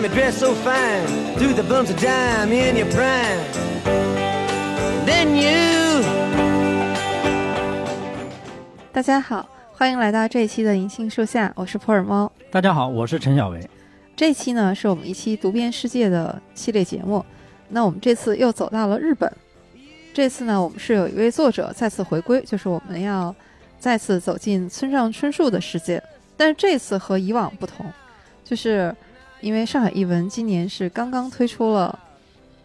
time, you dress so fine. Through the bumps of dime in your prime. Then you. 大家好，欢迎来到这一期的银杏树下，我是普洱猫。大家好，我是陈小维。这一期呢，是我们一期读遍世界的系列节目。那我们这次又走到了日本。这次呢，我们是有一位作者再次回归，就是我们要再次走进村上春树的世界。但是这次和以往不同，就是因为上海译文今年是刚刚推出了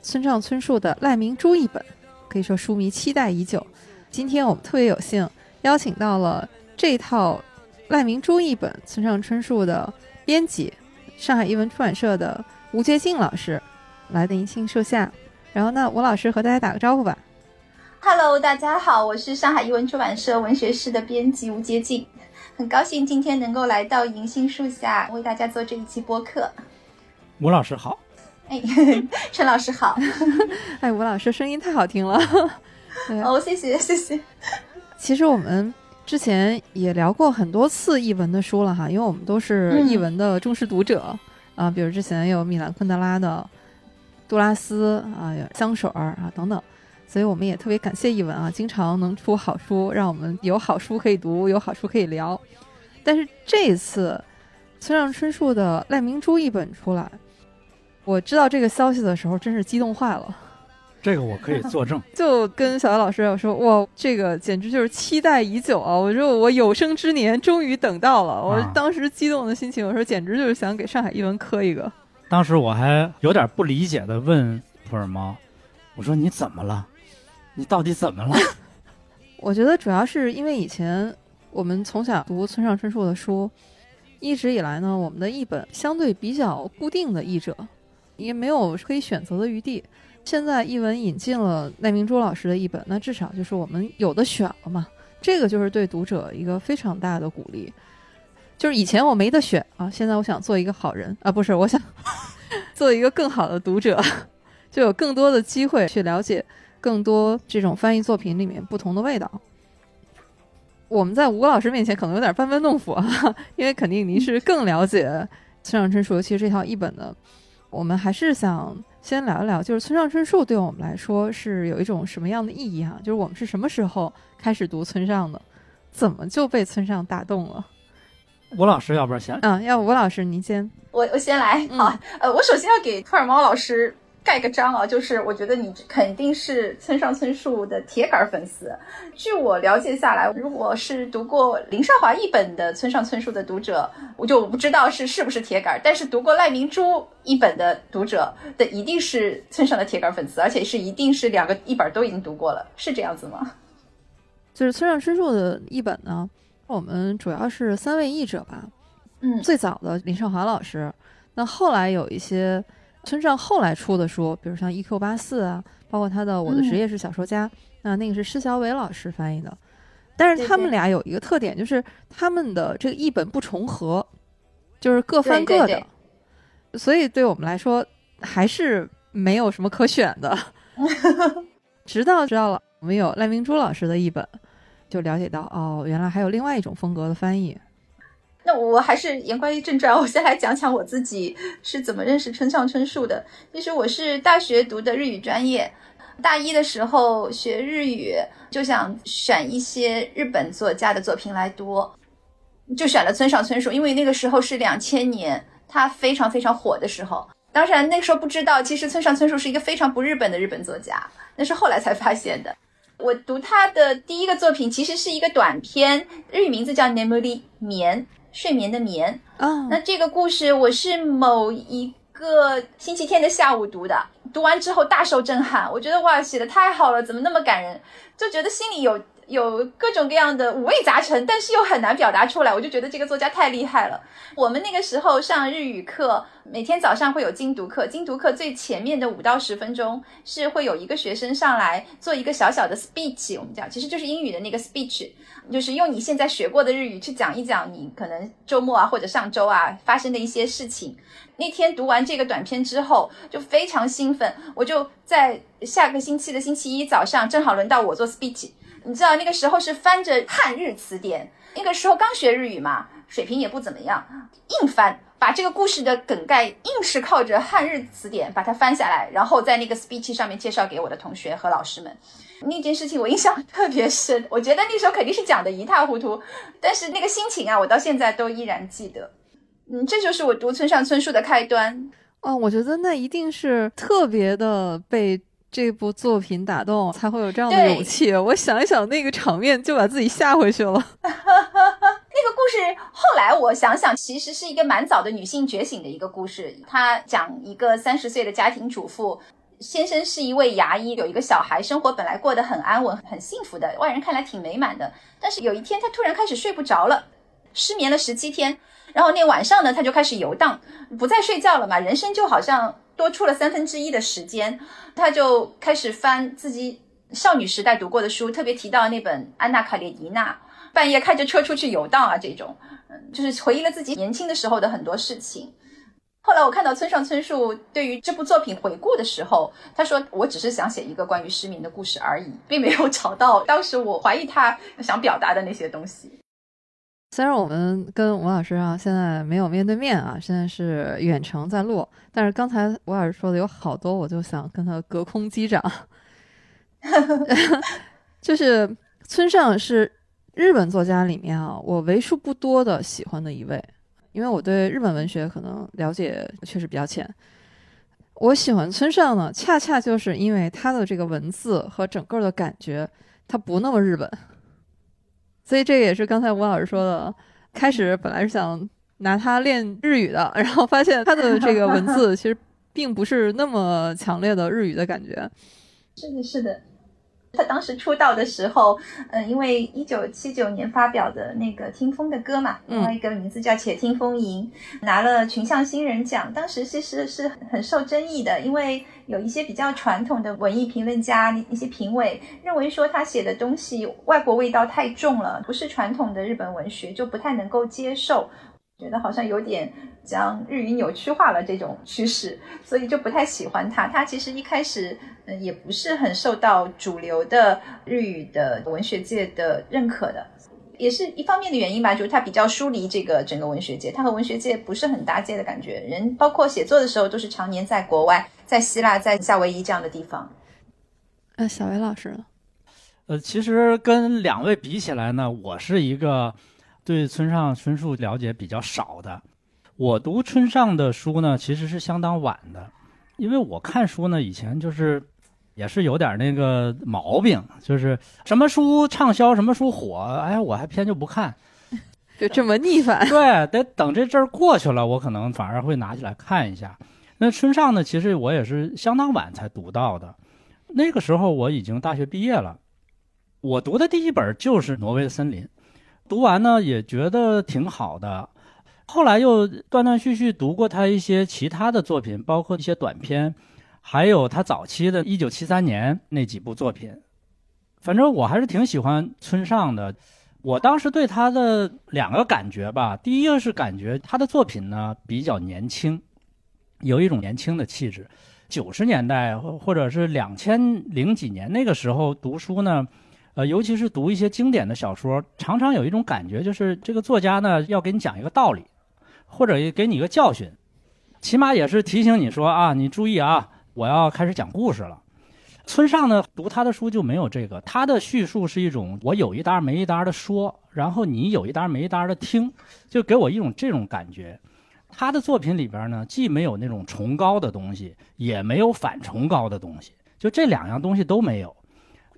村上春树的赖明珠译本，可以说书迷期待已久。今天我们特别有幸邀请到了这套赖明珠译本村上春树的编辑，上海译文出版社的吴洁静老师来的银杏树下。然后呢，吴老师和大家打个招呼吧。Hello，大家好，我是上海译文出版社文学室的编辑吴洁静，很高兴今天能够来到银杏树下为大家做这一期播客。吴老师好，哎，陈老师好，哎，吴老师声音太好听了。哦，谢谢谢谢。其实我们之前也聊过很多次译文的书了哈，因为我们都是嗯译文的忠实读者、啊，比如之前有米兰昆德拉的《杜拉斯》啊，有香水儿啊等等，所以我们也特别感谢译文啊，经常能出好书，让我们有好书可以读，有好书可以聊。但是这一次村上春树的《赖明珠》一本出来，我知道这个消息的时候，真是激动坏了。这个我可以作证。就跟小姚老师我说，哇，这个简直就是期待已久啊！我说我有生之年终于等到了，我啊当时激动的心情，我说简直就是想给上海译文磕一个。当时我还有点不理解的问普洱猫：“我说你怎么了？你到底怎么了 我觉得主要是因为以前我们从小读村上春树的书，一直以来呢，我们的译本相对比较固定的译者，也没有可以选择的余地。现在译文引进了赖明珠老师的译本，那至少就是我们有的选了嘛，这个就是对读者一个非常大的鼓励。就是以前我没得选啊，现在我想做一个好人啊，不是，我想 做一个更好的读者，就有更多的机会去了解更多这种翻译作品里面不同的味道。我们在吴老师面前可能有点班门弄斧啊，因为肯定您是更了解村上春树，尤其是这套译本的。我们还是想先聊一聊，就是村上春树对我们来说是有一种什么样的意义哈、就是我们是什么时候开始读村上的，怎么就被村上打动了？？”吴老师，要不然先嗯，要不吴老师您先。我我先来，嗯好，呃，我首先要给兔耳猫老师盖个章啊，就是我觉得你肯定是村上春树的铁杆粉丝。据我了解下来，如果是读过林少华一本的村上春树的读者，我就不知道是是不是铁杆，但是读过赖明珠一本的读者的一定是村上的铁杆粉丝，而且是一定是两个一本都已经读过了，是这样子吗？就是村上春树的译本呢，我们主要是三位译者吧，嗯最早的林少华老师，那后来有一些村上后来出的书，比如像《E.Q. 八四》啊，包括他的《我的职业是小说家》那那个是施小伟老师翻译的。但是他们俩有一个特点，就是他们的这个译本不重合，就是各翻对对各的，所以对我们来说还是没有什么可选的。直到知道了我们有赖明珠老师的译本，就了解到哦，原来还有另外一种风格的翻译。那我还是言归正传，我先来讲讲我自己是怎么认识村上春树的。其实我是大学读的日语专业，大一的时候学日语，就想选一些日本作家的作品来读，就选了村上春树，因为那个时候是两千年，他非常非常火的时候。当然那个时候不知道，其实村上春树是一个非常不日本的日本作家，那是后来才发现的。我读他的第一个作品其实是一个短篇，日语名字叫《Nemuri 眠》，睡眠的眠。嗯，那这个故事我是某一个星期天的下午读的，读完之后大受震撼，我觉得哇，写的太好了，怎么那么感人？就觉得心里有有各种各样的五味杂陈，但是又很难表达出来，我就觉得这个作家太厉害了。我们那个时候上日语课，每天早上会有精读课，精读课最前面的五到十分钟是会有一个学生上来做一个小小的 speech，我们讲其实就是英语的那个 speech，就是用你现在学过的日语去讲一讲你可能周末啊或者上周啊发生的一些事情。那天读完这个短片之后，就非常兴奋，我就在下个星期的星期一早上，正好轮到我做 speech。你知道那个时候是翻着汉日词典，那个时候刚学日语嘛，水平也不怎么样，硬翻，把这个故事的梗概硬是靠着汉日词典把它翻下来，然后在那个 speech 上面介绍给我的同学和老师们。那件事情我印象 特别深，我觉得那时候肯定是讲的一塌糊涂，但是那个心情啊，我到现在都依然记得。嗯，这就是我读村上春树的开端。哦，我觉得那一定是特别的被这部作品打动，才会有这样的勇气。我想一想那个场面，就把自己吓回去了。那个故事后来我想想，其实是一个蛮早的女性觉醒的一个故事。它讲一个三十岁的家庭主妇，先生是一位牙医，有一个小孩，生活本来过得很安稳、很幸福的，外人看来挺美满的。但是有一天，他突然开始睡不着了，失眠了十七天。然后那晚上呢，他就开始游荡，不再睡觉了嘛，人生就好像多出了三分之一的时间。他就开始翻自己少女时代读过的书，特别提到那本《安娜·卡列尼娜》，半夜开着车出去游荡啊，这种，嗯，就是回忆了自己年轻的时候的很多事情。后来我看到村上春树对于这部作品回顾的时候，他说：“我只是想写一个关于失眠的故事而已，并没有找到当时我怀疑他想表达的那些东西。”虽然我们跟吴老师啊现在没有面对面啊，现在是远程在录，但是刚才吴老师说的有好多，我就想跟他隔空击掌。就是村上是日本作家里面啊，我为数不多的喜欢的一位，因为我对日本文学可能了解确实比较浅。我喜欢村上呢，恰恰就是因为他的这个文字和整个的感觉，他不那么日本。所以这也是刚才吴老师说的，开始本来是想拿它练日语的，然后发现它的这个文字其实并不是那么强烈的日语的感觉。是的，是的。他当时出道的时候，嗯，因为一九七九年发表的那个《听风的歌》嘛，另外一个名字叫《且听风吟》，拿了群像新人奖。当时其实是很受争议的，因为有一些比较传统的文艺评论家、一些评委认为说他写的东西外国味道太重了，不是传统的日本文学，就不太能够接受。觉得好像有点将日语扭曲化了这种趋势，所以就不太喜欢他。他其实一开始嗯也不是很受到主流的日语的文学界的认可的，也是一方面的原因吧，就是他比较疏离这个整个文学界，他和文学界不是很搭界的感觉。人包括写作的时候都是常年在国外，在希腊、在夏威夷这样的地方。呃，小维老师，呃，其实跟两位比起来呢，我是一个。对村上春树了解比较少的，我读村上的书呢，其实是相当晚的，因为我看书呢，以前就是也是有点那个毛病，就是什么书畅销，什么书火，哎，我还偏就不看，就这么逆反。对，得等这阵儿过去了，我可能反而会拿起来看一下。那村上呢，其实我也是相当晚才读到的，那个时候我已经大学毕业了，我读的第一本就是《挪威的森林》。读完呢，也觉得挺好的。后来又断断续续读过他一些其他的作品，包括一些短篇，还有他早期的1973年那几部作品。反正我还是挺喜欢村上的。我当时对他的两个感觉吧，第一个是感觉他的作品呢比较年轻，有一种年轻的气质。九十年代或或者是两千零几年那个时候读书呢。呃，尤其是读一些经典的小说，常常有一种感觉，就是这个作家呢要给你讲一个道理，或者给你一个教训，起码也是提醒你说啊，你注意啊，我要开始讲故事了。村上呢，读他的书就没有这个，他的叙述是一种我有一搭没一搭的说，然后你有一搭没一搭的听，就给我一种这种感觉。他的作品里边呢，既没有那种崇高的东西，也没有反崇高的东西，就这两样东西都没有。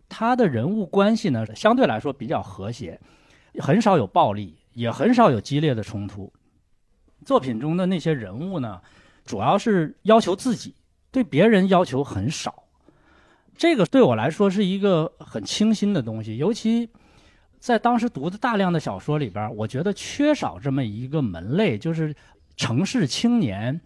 他的人物关系呢，相对来说比较和谐，很少有暴力，也很少有激烈的冲突。作品中的那些人物呢，主要是要求自己，对别人要求很少。这个对我来说是一个很清新的东西，尤其在当时读的大量的小说里边，我觉得缺少这么一个门类，就是城市青年。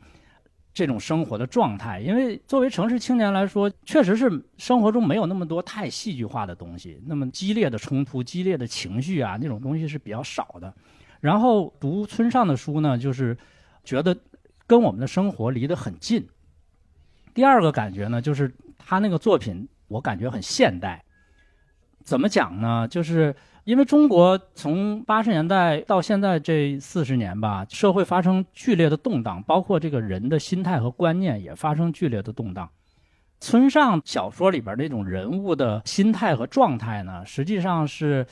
这种生活的状态，因为作为城市青年来说，确实是生活中没有那么多太戏剧化的东西，那么激烈的冲突、激烈的情绪啊，那种东西是比较少的。然后读村上的书呢，就是觉得跟我们的生活离得很近。第二个感觉呢，就是他那个作品，我感觉很现代。怎么讲呢？就是因为中国从八十年代到现在这四十年吧，社会发生剧烈的动荡，包括这个人的心态和观念也发生剧烈的动荡。村上小说里边那种人物的心态和状态呢，实际上是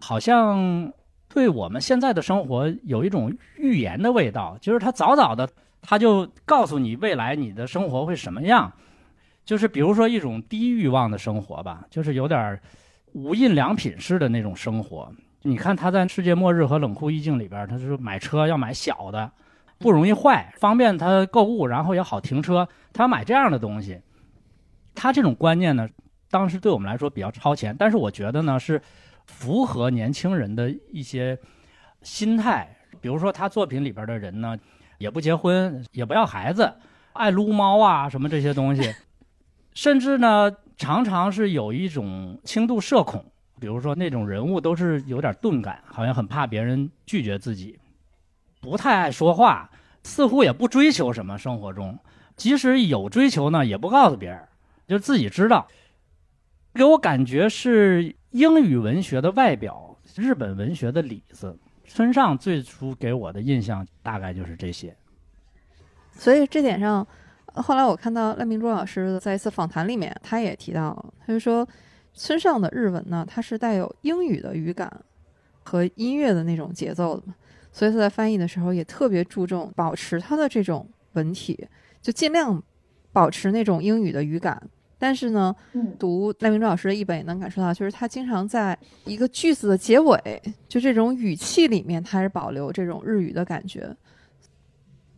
好像对我们现在的生活有一种预言的味道，就是他早早的他就告诉你未来你的生活会什么样，就是比如说一种低欲望的生活吧，就是有点无印良品式的那种生活。你看他在《世界末日》和《冷酷意境》里边，他是买车要买小的，不容易坏，方便他购物，然后也好停车，他要买这样的东西。他这种观念呢，当时对我们来说比较超前，但是我觉得呢是符合年轻人的一些心态。比如说他作品里边的人呢，也不结婚，也不要孩子，爱撸猫啊什么这些东西，甚至呢常常是有一种轻度社恐。比如说那种人物都是有点钝感，好像很怕别人拒绝自己，不太爱说话，似乎也不追求什么生活中，即使有追求呢，也不告诉别人。就自己知道，给我感觉是英语文学的外表，日本文学的里子。村上最初给我的印象大概就是这些。所以这点上，后来我看到赖明珠老师在一次访谈里面，他也提到，他就说村上的日文呢，它是带有英语的语感和音乐的那种节奏的，所以他在翻译的时候也特别注重保持他的这种文体，就尽量保持那种英语的语感。但是呢，读赖明珠老师的译本也能感受到，就是他经常在一个句子的结尾，就这种语气里面，他是保留这种日语的感觉。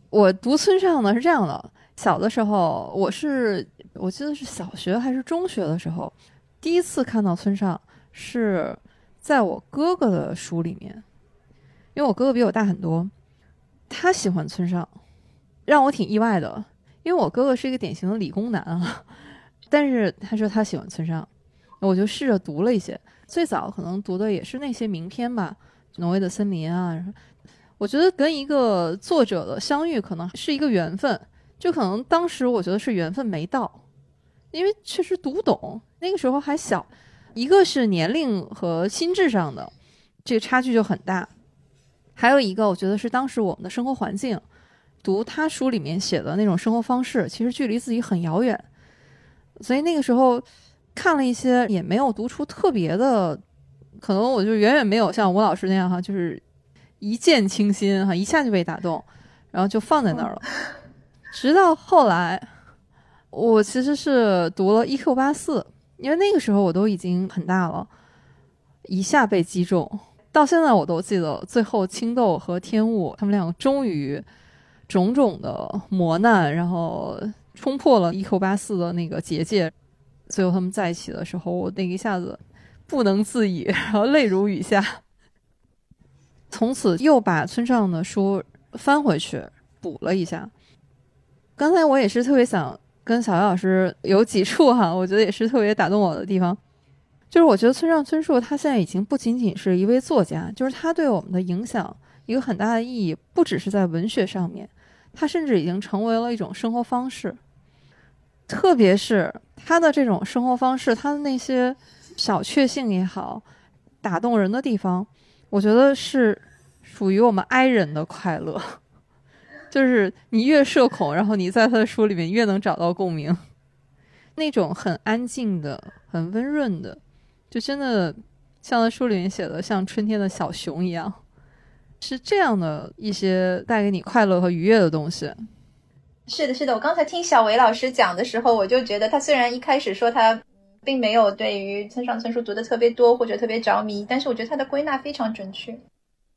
我读村上呢是这样的：小的时候，我是我记得是小学还是中学的时候，第一次看到村上是在我哥哥的书里面，因为我哥哥比我大很多，他喜欢村上，让我挺意外的，因为我哥哥是一个典型的理工男啊。但是他说他喜欢村上，我就试着读了一些。最早可能读的也是那些名篇吧，《挪威的森林》啊。我觉得跟一个作者的相遇可能是一个缘分，就可能当时我觉得是缘分没到，因为确实读不懂，那个时候还小。一个是年龄和心智上的这个差距就很大，还有一个我觉得是当时我们的生活环境，读他书里面写的那种生活方式，其实距离自己很遥远。所以那个时候看了一些，也没有读出特别的，可能我就远远没有像吴老师那样哈，就是一见倾心哈，一下就被打动，然后就放在那儿了。直到后来，我其实是读了《E.Q. 八四》，因为那个时候我都已经很大了，一下被击中。到现在我都记得，最后青豆和天雾他们两个终于种种的磨难，然后。冲破了一口八四的那个结界，最后他们在一起的时候，我那一下子不能自已，然后泪如雨下。从此又把村上的书翻回去补了一下。刚才我也是特别想跟小姚老师有几处哈，我觉得也是特别打动我的地方，就是我觉得村上春树他现在已经不仅仅是一位作家，就是他对我们的影响一个很大的意义，不只是在文学上面，他甚至已经成为了一种生活方式。特别是他的这种生活方式，他的那些小确幸也好，打动人的地方，我觉得是属于我们 I 人的快乐。就是你越社恐，然后你在他的书里面越能找到共鸣。那种很安静的、很温润的，就真的像他书里面写的，像春天的小熊一样，是这样的一些带给你快乐和愉悦的东西。是的，是的，我刚才听小维老师讲的时候，我就觉得他虽然一开始说他并没有对于村上春树读的特别多或者特别着迷，但是我觉得他的归纳非常准确，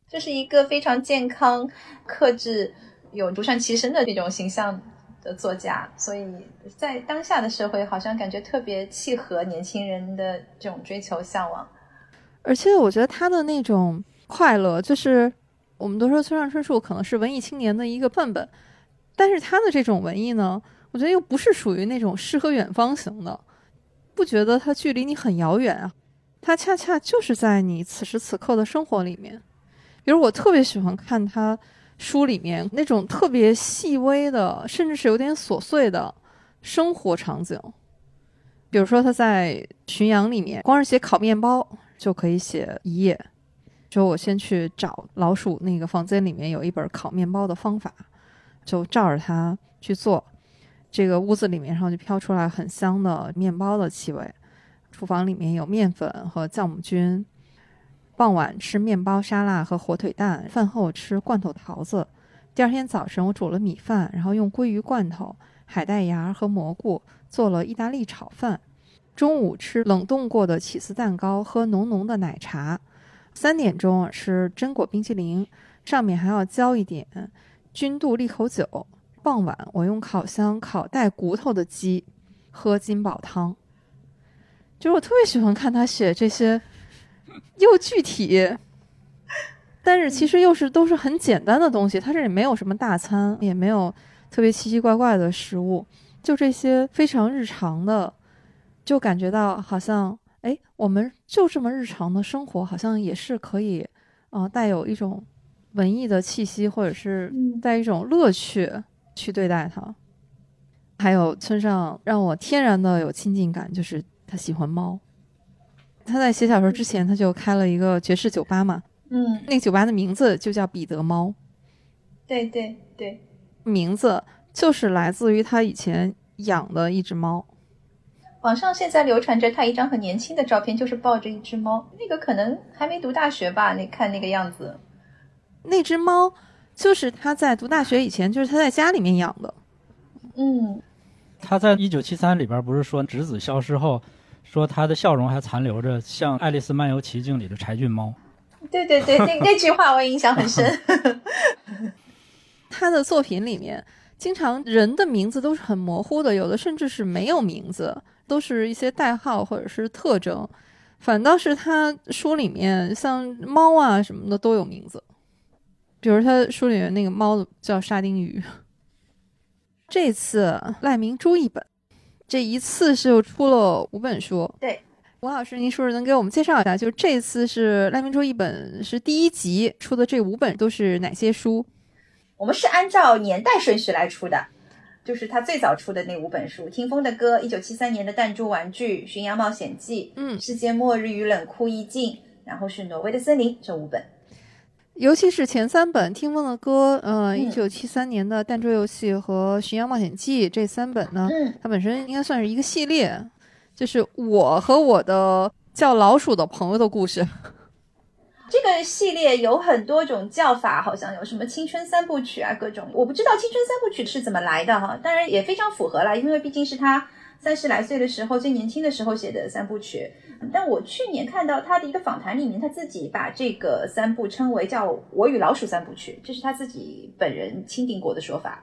这是一个非常健康、克制、有独善其身的这种形象的作家，所以在当下的社会，好像感觉特别契合年轻人的这种追求向往。而且我觉得他的那种快乐，就是我们都说村上春树可能是文艺青年的一个范本。但是他的这种文艺呢，我觉得又不是属于那种诗和远方型的，不觉得它距离你很遥远啊，它恰恰就是在你此时此刻的生活里面。比如我特别喜欢看他书里面那种特别细微的，甚至是有点琐碎的生活场景，比如说他在浔阳里面，光是写烤面包就可以写一页。说我先去找老鼠那个房间里面有一本烤面包的方法，就照着它去做。这个屋子里面，然后就飘出来很香的面包的气味。厨房里面有面粉和酵母菌。傍晚吃面包沙拉和火腿蛋，饭后吃罐头桃子。第二天早晨我煮了米饭，然后用鲑鱼罐头、海带芽和蘑菇做了意大利炒饭。中午吃冷冻过的起司蛋糕，喝浓浓的奶茶。三点钟吃榛果冰淇淋，上面还要浇一点君度利口酒。傍晚我用烤箱烤带骨头的鸡，喝金宝汤。就是我特别喜欢看他写这些。又具体，但是其实又是都是很简单的东西。他这里没有什么大餐，也没有特别奇奇怪怪的食物，就这些非常日常的，就感觉到好像哎，我们就这么日常的生活，好像也是可以啊，带有一种文艺的气息，或者是带一种乐趣去对待它。还有村上让我天然的有亲近感，就是他喜欢猫。他在写小说之前，他就开了一个爵士酒吧嘛。嗯，那个酒吧的名字就叫彼得猫。对对对，名字就是来自于他以前养的一只猫。网上现在流传着他一张很年轻的照片，就是抱着一只猫。那个可能还没读大学吧？那看那个样子。那只猫就是他在读大学以前，就是他在家里面养的。嗯，他在一九七三里边不是说侄子消失后。说他的笑容还残留着，像《爱丽丝漫游奇境》里的柴郡猫。对对对，那那句话我印象很深。他的作品里面，经常人的名字都是很模糊的，有的甚至是没有名字，都是一些代号或者是特征。反倒是他书里面，像猫啊什么的都有名字，比如他书里面那个猫叫沙丁鱼。这次赖明珠一本。这一次是又出了五本书。对，吴老师，您是不是能给我们介绍一下？就是这次是赖明珠一本是第一集出的，这五本都是哪些书？我们是按照年代顺序来出的，就是他最早出的那五本书：《听风的歌》、一九七三年的《弹珠玩具》、《巡洋冒险记》、嗯，《世界末日与冷酷意境》，然后是《挪威的森林》这五本。尤其是前三本《听风的歌》，呃，一九七三年的《弹珠游戏》和《巡洋冒险记》这三本呢，它本身应该算是一个系列，就是我和我的叫老鼠的朋友的故事。这个系列有很多种叫法，好像有什么青春三部曲啊，各种，我不知道青春三部曲是怎么来的哈。当然也非常符合了，因为毕竟是他三十来岁的时候最年轻的时候写的三部曲。但我去年看到他的一个访谈里面，他自己把这个三部称为叫“我与老鼠三部曲”，这是他自己本人钦定过的说法。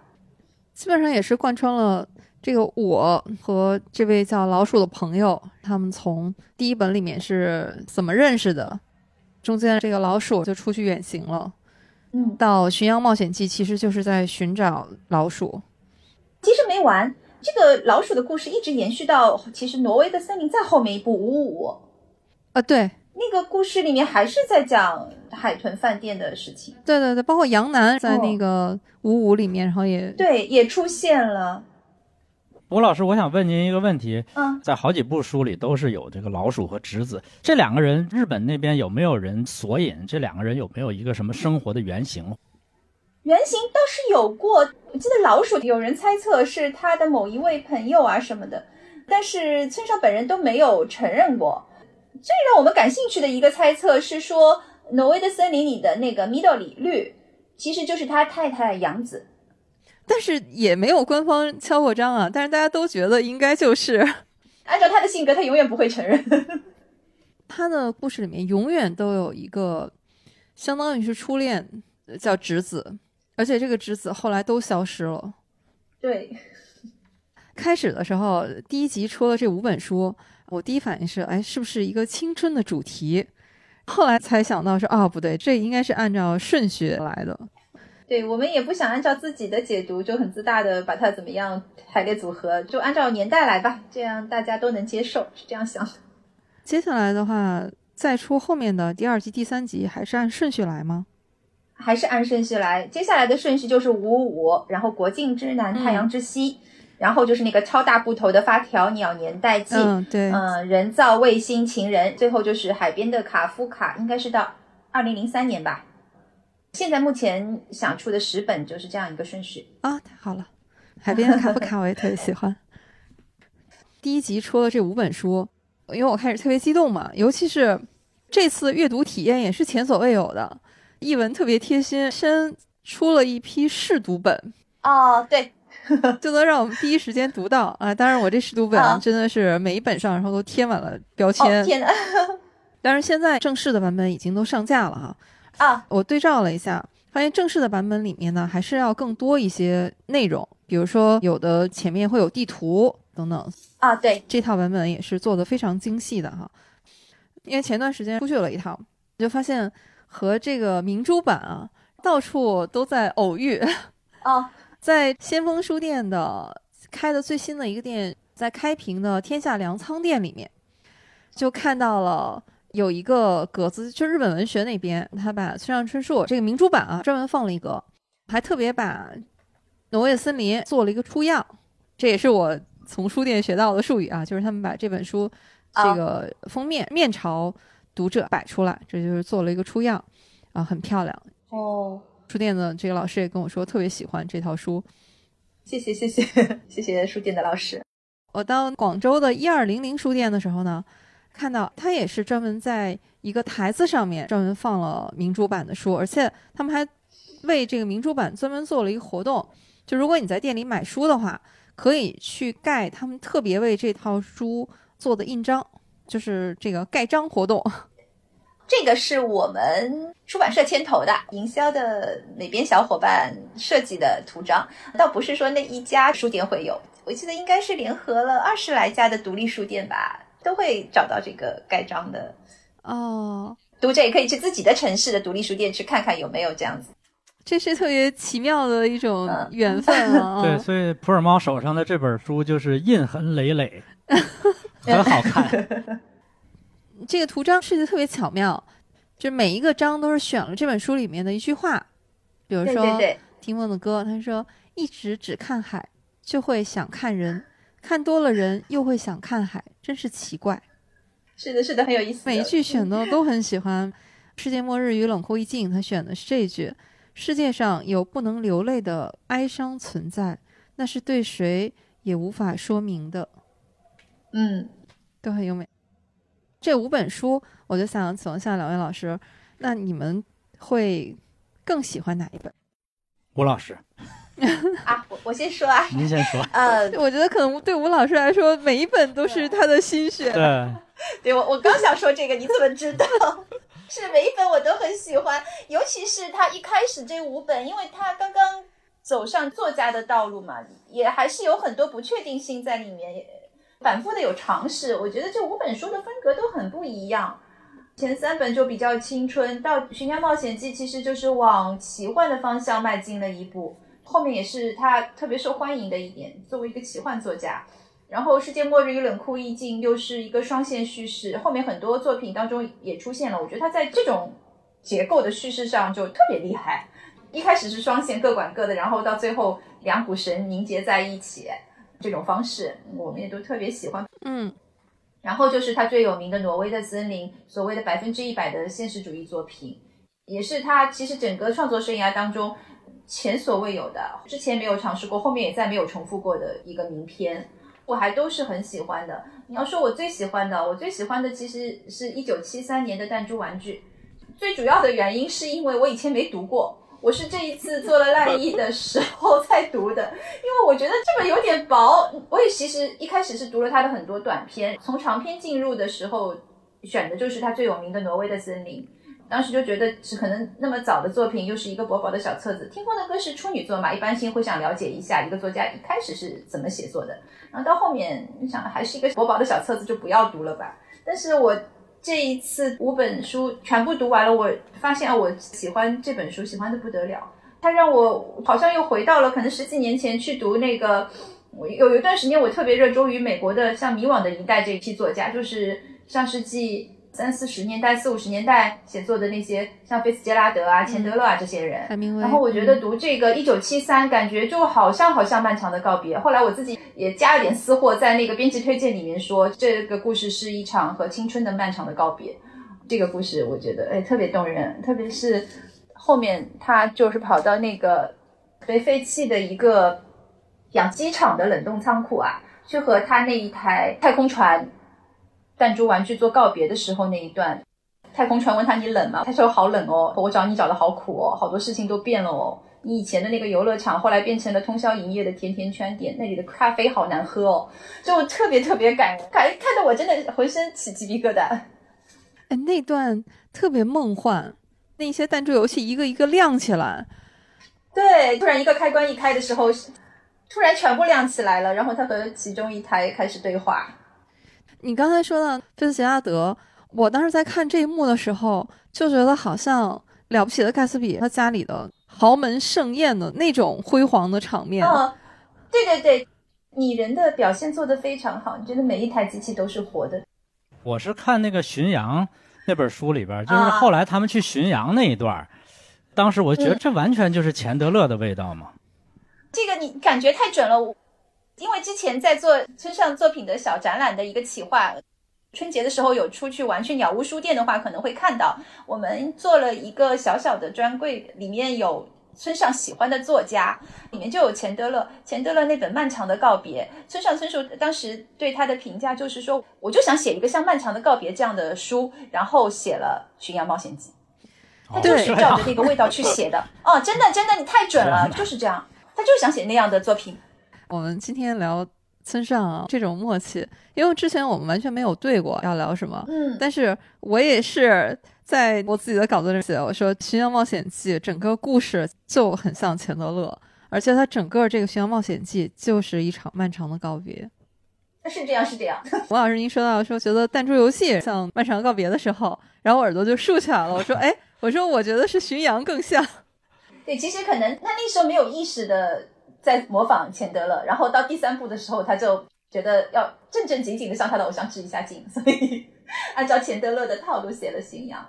基本上也是贯穿了这个我和这位叫老鼠的朋友，他们从第一本里面是怎么认识的，中间这个老鼠就出去远行了，嗯，到《巡洋冒险记》其实就是在寻找老鼠。其实没完。这个老鼠的故事一直延续到，其实挪威的森林再后面一部五五五，啊，对，那个故事里面还是在讲海豚饭店的事情。对对对，包括杨楠在那个五五里面，然后也对，也出现了。吴老师，我想问您一个问题，嗯，在好几部书里都是有这个老鼠和侄子这两个人，日本那边有没有人索引这两个人有没有一个什么生活的原型？原型倒是有过，我记得老鼠有人猜测是他的某一位朋友啊什么的，但是村上本人都没有承认过。最让我们感兴趣的一个猜测是说，挪威的森林里的那个米多里绿，其实就是他太太杨子，但是也没有官方敲过章啊。但是大家都觉得应该就是，按照他的性格，他永远不会承认。他的故事里面永远都有一个，相当于是初恋，叫直子。而且这个侄子后来都消失了。对，开始的时候第一集出了这五本书，我第一反应是，哎，是不是一个青春的主题？后来才想到是，啊，不对，这应该是按照顺序来的。对我们也不想按照自己的解读，就很自大的把它怎么样排列组合，就按照年代来吧，这样大家都能接受，是这样想的。接下来的话，再出后面的第二集、第三集，还是按顺序来吗？还是按顺序来，接下来的顺序就是五五五，然后国境之南，太阳之西，然后就是那个超大部头的发条鸟年代记，嗯，对，嗯，人造卫星情人，最后就是海边的卡夫卡，应该是到二零零三年吧。现在目前想出的十本就是这样一个顺序。啊，太好了！海边的卡夫卡我也特别喜欢。第一集出了这五本书，因为我开始特别激动嘛，尤其是这次阅读体验也是前所未有的，译文特别贴心，先出了一批试读本，哦，对，就能让我们第一时间读到啊！当然，我这试读本啊真的是每一本上然后都贴满了标哦签，天哪，但是现在正式的版本已经都上架了哈。啊，我对照了一下，发现正式的版本里面呢，还是要更多一些内容，比如说有的前面会有地图等等。啊，对，这套版本也是做的非常精细的哈。因为前段时间出去了一趟，就发现和这个明珠版啊，到处都在偶遇。哦，在先锋书店的开的最新的一个店，在开平的天下粮仓店里面，就看到了有一个格子，就日本文学那边，他把村上春树这个明珠版啊专门放了一格，还特别把挪威森林做了一个出样，这也是我从书店学到的术语啊，就是他们把这本书这啊个封面面朝读者摆出来，这就是做了一个出样啊，很漂亮。哦，书店的这个老师也跟我说特别喜欢这套书。谢谢谢谢 谢谢书店的老师。我到广州的一二零零书店的时候呢，看到他也是专门在一个台子上面专门放了明珠版的书，而且他们还为这个明珠版专门做了一个活动，就如果你在店里买书的话，可以去盖他们特别为这套书做的印章，就是这个盖章活动。这个是我们出版社牵头的，营销的美编小伙伴设计的图章，倒不是说那一家书店会有，我记得应该是联合了二十来家的独立书店吧，都会找到这个盖章的。哦，读者也可以去自己的城市的独立书店去看看有没有这样子。这是特别奇妙的一种嗯缘分啊！对，所以普洱猫手上的这本书就是印痕累累，很好看。这个图章设计特别巧妙，就每一个章都是选了这本书里面的一句话，比如说听梦的歌，他说一直只看海，就会想看人，看多了人又会想看海，真是奇怪。是的，是的，很有意思。每一句选的都很喜欢。世界末日与冷酷意境，他选的是这一句：世界上有不能流泪的哀伤存在，那是对谁也无法说明的。嗯，都很优美。这五本书，我就想请问一下两位老师，那你们会更喜欢哪一本？吴老师，啊，我我先说啊，您先说。呃，我觉得可能对吴老师来说，每一本都是他的心血。对，对我我刚想说这个，你怎么知道？是每一本我都很喜欢，尤其是他一开始这五本，因为他刚刚走上作家的道路嘛，也还是有很多不确定性在里面，也反复的有尝试。我觉得这五本书的风格都很不一样。前三本就比较青春，到《寻家冒险记》其实就是往奇幻的方向迈进了一步，后面也是他特别受欢迎的一点，作为一个奇幻作家。然后《世界末日与冷酷意境》又是一个双线叙事，后面很多作品当中也出现了。我觉得他在这种结构的叙事上就特别厉害。一开始是双线各管各的，然后到最后两股神凝结在一起，这种方式我们也都特别喜欢。嗯，然后就是他最有名的《挪威的森林》，所谓的百分之一百的现实主义作品，也是他其实整个创作生涯当中前所未有的，之前没有尝试过，后面也再没有重复过的一个名篇。我还都是很喜欢的。你要说我最喜欢的，我最喜欢的其实是一九七三年的弹珠玩具。最主要的原因是因为我以前没读过，我是这一次做了烂译的时候才读的。因为我觉得这本有点薄，我也其实一开始是读了他的很多短篇，从长篇进入的时候选的就是他最有名的《挪威的森林》。当时就觉得是可能那么早的作品，又是一个薄薄的小册子。听风的歌是处女作嘛，一般性会想了解一下一个作家一开始是怎么写作的，然后到后面想还是一个薄薄的小册子，就不要读了吧。但是我这一次五本书全部读完了，我发现啊，我喜欢这本书，喜欢的不得了。它让我好像又回到了可能十几年前去读那个，我有有一段时间我特别热衷于美国的像《迷惘的一代》这一批作家，就是上世纪三四十年代、四五十年代写作的那些，像菲茨杰拉德啊、钱德勒啊这些人。然后我觉得读这个《一九七三》，感觉就好像好像漫长的告别。后来我自己也加了点私货，在那个编辑推荐里面说，这个故事是一场和青春的漫长的告别。这个故事我觉得哎特别动人，特别是后面他就是跑到那个被废弃的一个养鸡场的冷冻仓库啊，去和他那一台太空船弹珠玩具做告别的时候那一段。太空船问他你冷吗？他说好冷哦，我找你找的好苦哦，好多事情都变了哦。你以前的那个游乐场后来变成了通宵营业的甜甜圈店，那里的咖啡好难喝哦，就特别特别感人，看看得我真的浑身起鸡皮疙瘩。哎，那段特别梦幻，那些弹珠游戏一个一个亮起来，对，突然一个开关一开的时候，突然全部亮起来了，然后他和其中一台开始对话。你刚才说到菲茨杰拉德，我当时在看这一幕的时候，就觉得好像了不起的盖茨比他家里的豪门盛宴的那种辉煌的场面。嗯，对对对，拟人的表现做得非常好，你觉得每一台机器都是活的。我是看那个巡洋那本书里边，就是后来他们去巡洋那一段，当时我觉得这完全就是钱德勒的味道嘛。这个你感觉太准了，因为之前在做村上作品的小展览的一个企划，春节的时候有出去玩，去鸟屋书店的话可能会看到，我们做了一个小小的专柜，里面有。村上喜欢的作家里面就有钱德勒，钱德勒那本《漫长的告别》，村上春树当时对他的评价就是说，我就想写一个像《漫长的告别》这样的书，然后写了《巡洋冒险记》，他就是照着那个味道去写的。哦，真的真的，你太准了，就是这样，他就是想写那样的作品。我们今天聊村上啊，这种默契，因为之前我们完全没有对过要聊什么，嗯，但是我也是。在我自己的稿子里写，我说《巡洋冒险记》整个故事就很像钱德勒，而且他整个这个《巡洋冒险记》就是一场漫长的告别。是这样，是这样。王老师，您说到说觉得弹珠游戏像漫长告别的时候，然后我耳朵就竖起来了。我说，哎，我说我觉得是巡洋更像。对，其实可能他那时候没有意识的在模仿钱德勒，然后到第三部的时候，他就觉得要正正经经的向他的偶像致一下敬，所以按照钱德勒的套路写了巡洋。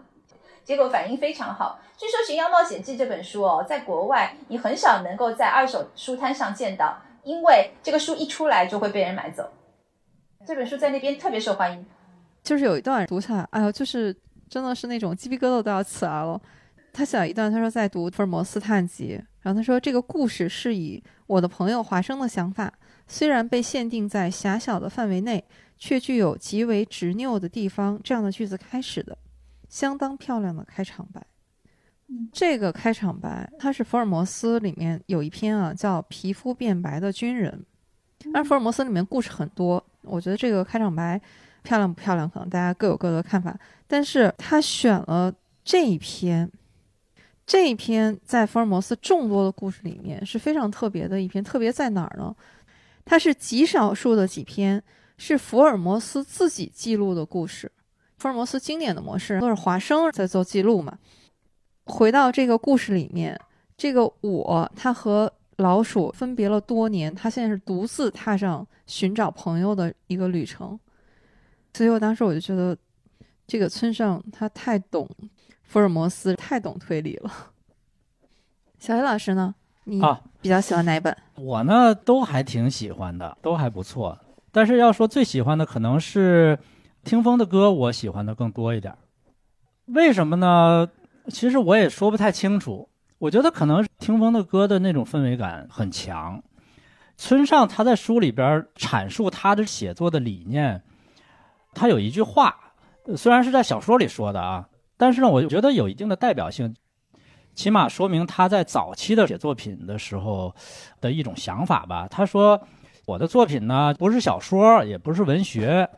结果反应非常好。据说《巡洋冒险记》这本书哦，在国外你很少能够在二手书摊上见到，因为这个书一出来就会被人买走。这本书在那边特别受欢迎。就是有一段读下来，哎呦，就是真的是那种鸡皮疙瘩都要起来了。他写了一段，他说在读《福尔摩斯探集》，然后他说这个故事是以我的朋友华生的想法，虽然被限定在狭小的范围内，却具有极为执拗的地方这样的句子开始的。相当漂亮的开场白，这个开场白它是福尔摩斯里面有一篇啊，叫《皮肤变白的军人》。而福尔摩斯里面故事很多，我觉得这个开场白漂亮不漂亮，可能大家各有各的看法。但是他选了这一篇，这一篇在福尔摩斯众多的故事里面是非常特别的一篇。特别在哪儿呢？它是极少数的几篇是福尔摩斯自己记录的故事。福尔摩斯经典的模式都是华生在做记录嘛。回到这个故事里面，这个我他和老鼠分别了多年，他现在是独自踏上寻找朋友的一个旅程。所以我当时我就觉得，这个村上他太懂福尔摩斯，太懂推理了。小黑老师呢？你比较喜欢哪一本？我呢都还挺喜欢的，都还不错。但是要说最喜欢的，可能是。听风的歌，我喜欢的更多一点，为什么呢？其实我也说不太清楚。我觉得可能听风的歌的那种氛围感很强。村上他在书里边阐述他的写作的理念，他有一句话，虽然是在小说里说的啊，但是呢，我觉得有一定的代表性，起码说明他在早期的写作品的时候的一种想法吧。他说：“我的作品呢，不是小说，也不是文学。”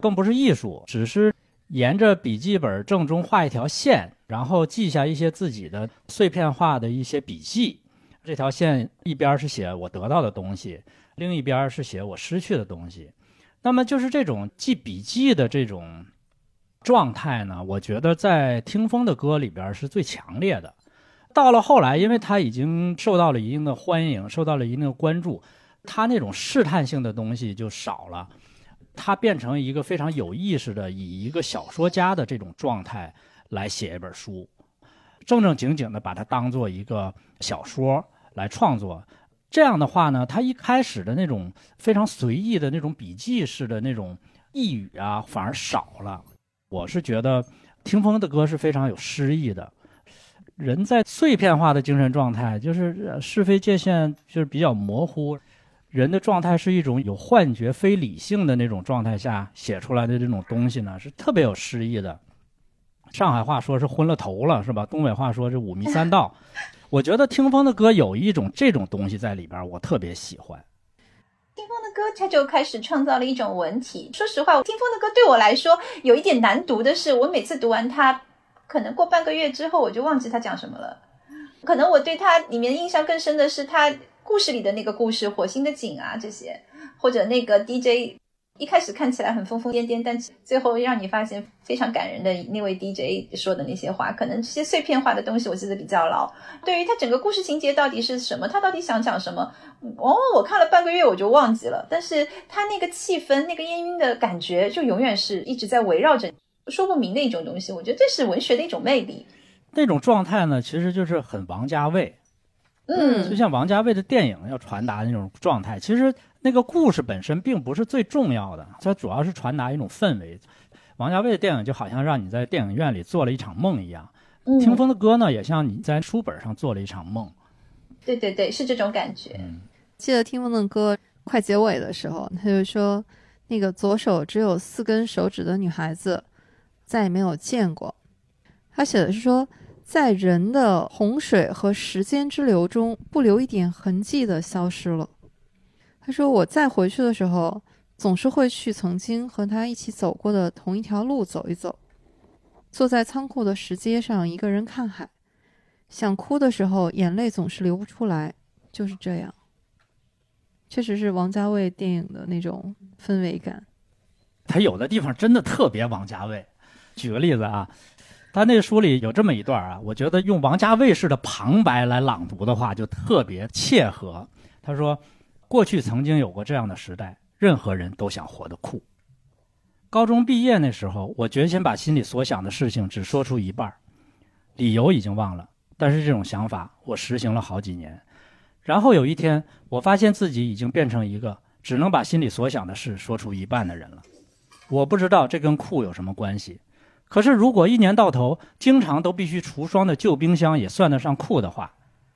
更不是艺术，只是沿着笔记本正中画一条线，然后记下一些自己的碎片化的一些笔记。这条线一边是写我得到的东西，另一边是写我失去的东西。那么就是这种记笔记的这种状态呢，我觉得在听风的歌里边是最强烈的。到了后来，因为他已经受到了一定的欢迎，受到了一定的关注，他那种试探性的东西就少了。他变成一个非常有意识的，以一个小说家的这种状态来写一本书，正正经经的把它当做一个小说来创作。这样的话呢，他一开始的那种非常随意的那种笔记式的那种呓语啊，反而少了。我是觉得听风的歌是非常有诗意的。人在碎片化的精神状态，就是是非界限就是比较模糊。人的状态是一种有幻觉、非理性的那种状态下写出来的这种东西呢，是特别有诗意的。上海话说是昏了头了，是吧？东北话说是五迷三道。我觉得听风的歌有一种这种东西在里边，我特别喜欢。听风的歌，他就开始创造了一种文体。说实话，听风的歌对我来说有一点难读的是，我每次读完它，可能过半个月之后我就忘记他讲什么了。可能我对它里面印象更深的是他。故事里的那个故事，火星的景啊，这些，或者那个 DJ，一开始看起来很疯疯癫癫，但最后让你发现非常感人的那位 DJ 说的那些话，可能这些碎片化的东西我记得比较牢。对于他整个故事情节到底是什么，他到底想讲什么，往往我看了半个月我就忘记了。但是他那个气氛、那个氤氲的感觉，就永远是一直在围绕着，说不明的一种东西。我觉得这是文学的一种魅力。那种状态呢，其实就是很王家卫。嗯，就像王家卫的电影要传达的那种状态，其实那个故事本身并不是最重要的，它主要是传达一种氛围。王家卫的电影就好像让你在电影院里做了一场梦一样，听风的歌呢，也像你在书本上做了一场梦。对对对，是这种感觉。记得听风的歌快结尾的时候，他就说：“那个左手只有四根手指的女孩子，再也没有见过。”他写的是说。在人的洪水和时间之流中，不留一点痕迹的消失了。他说：“我再回去的时候，总是会去曾经和他一起走过的同一条路走一走，坐在仓库的石阶上，一个人看海。想哭的时候，眼泪总是流不出来，就是这样。确实是王家卫电影的那种氛围感。他有的地方真的特别王家卫。举个例子啊。”他那书里有这么一段啊，我觉得用王家卫式的旁白来朗读的话，就特别切合。他说：“过去曾经有过这样的时代，任何人都想活得酷。高中毕业那时候，我决心把心里所想的事情只说出一半，理由已经忘了，但是这种想法我实行了好几年。然后有一天，我发现自己已经变成一个只能把心里所想的事说出一半的人了。我不知道这跟酷有什么关系。”可是，如果一年到头经常都必须除霜的旧冰箱也算得上酷的话，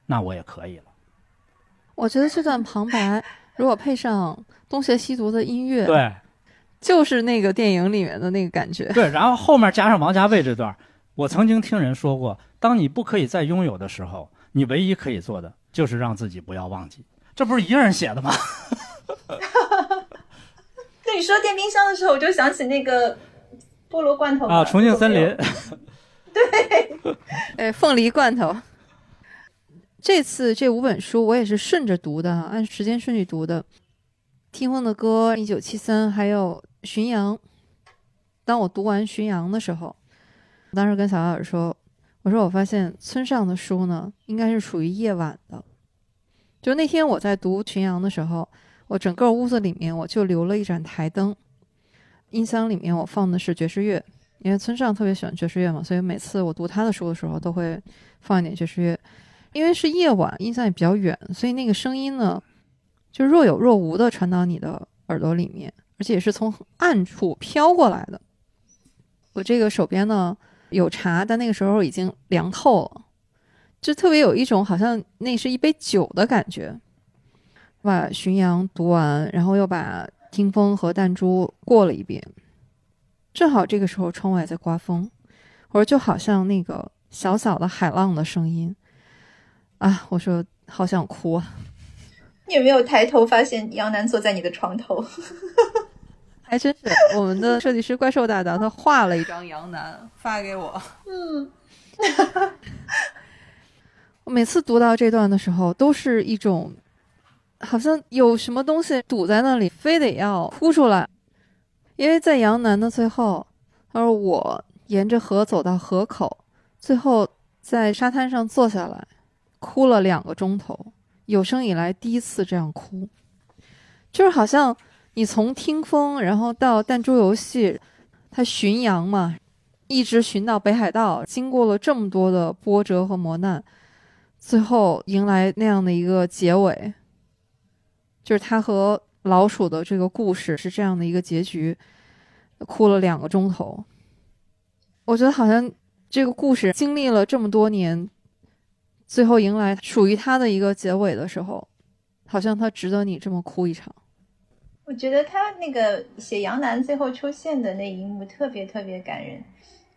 那我也可以了。我觉得这段旁白如果配上东邪西毒的音乐，对，就是那个电影里面的那个感觉。对，然后后面加上王家卫这段，我曾经听人说过，当你不可以再拥有的时候，你唯一可以做的就是让自己不要忘记。这不是一个人写的吗？那你说电冰箱的时候，我就想起那个。菠萝罐头啊，重庆森林，对，哎，凤梨罐头。这次这五本书我也是顺着读的，按时间顺序读的。听风的歌，一九七三，还有巡洋。当我读完巡洋的时候，我当时跟小小说：“我说我发现村上的书呢，应该是属于夜晚的。就那天我在读巡洋的时候，我整个屋子里面我就留了一盏台灯。”音箱里面我放的是爵士乐，因为村上特别喜欢爵士乐嘛，所以每次我读他的书的时候都会放一点爵士乐。因为是夜晚，音箱也比较远，所以那个声音呢，就若有若无的传到你的耳朵里面，而且也是从暗处飘过来的。我这个手边呢有茶，但那个时候已经凉透了，就特别有一种好像那是一杯酒的感觉。把《巡洋》读完，然后又把。听风和弹珠过了一遍，正好这个时候窗外在刮风，我说就好像那个小小的海浪的声音啊，我说好想哭啊！你有没有抬头发现杨楠坐在你的床头？还真是，我们的设计师怪兽大大他画了一张杨楠发给我。嗯，我每次读到这段的时候，都是一种。好像有什么东西堵在那里，非得要哭出来。因为在杨楠的最后，他说：“我沿着河走到河口，最后在沙滩上坐下来，哭了两个钟头，有生以来第一次这样哭。就是好像你从听风，然后到弹珠游戏，他巡洋嘛，一直巡到北海道，经过了这么多的波折和磨难，最后迎来那样的一个结尾，就是他和老鼠的这个故事是这样的一个结局，哭了两个钟头。我觉得好像这个故事经历了这么多年，最后迎来属于他的一个结尾的时候，好像他值得你这么哭一场。我觉得他那个写杨澜最后出现的那一幕特别特别感人，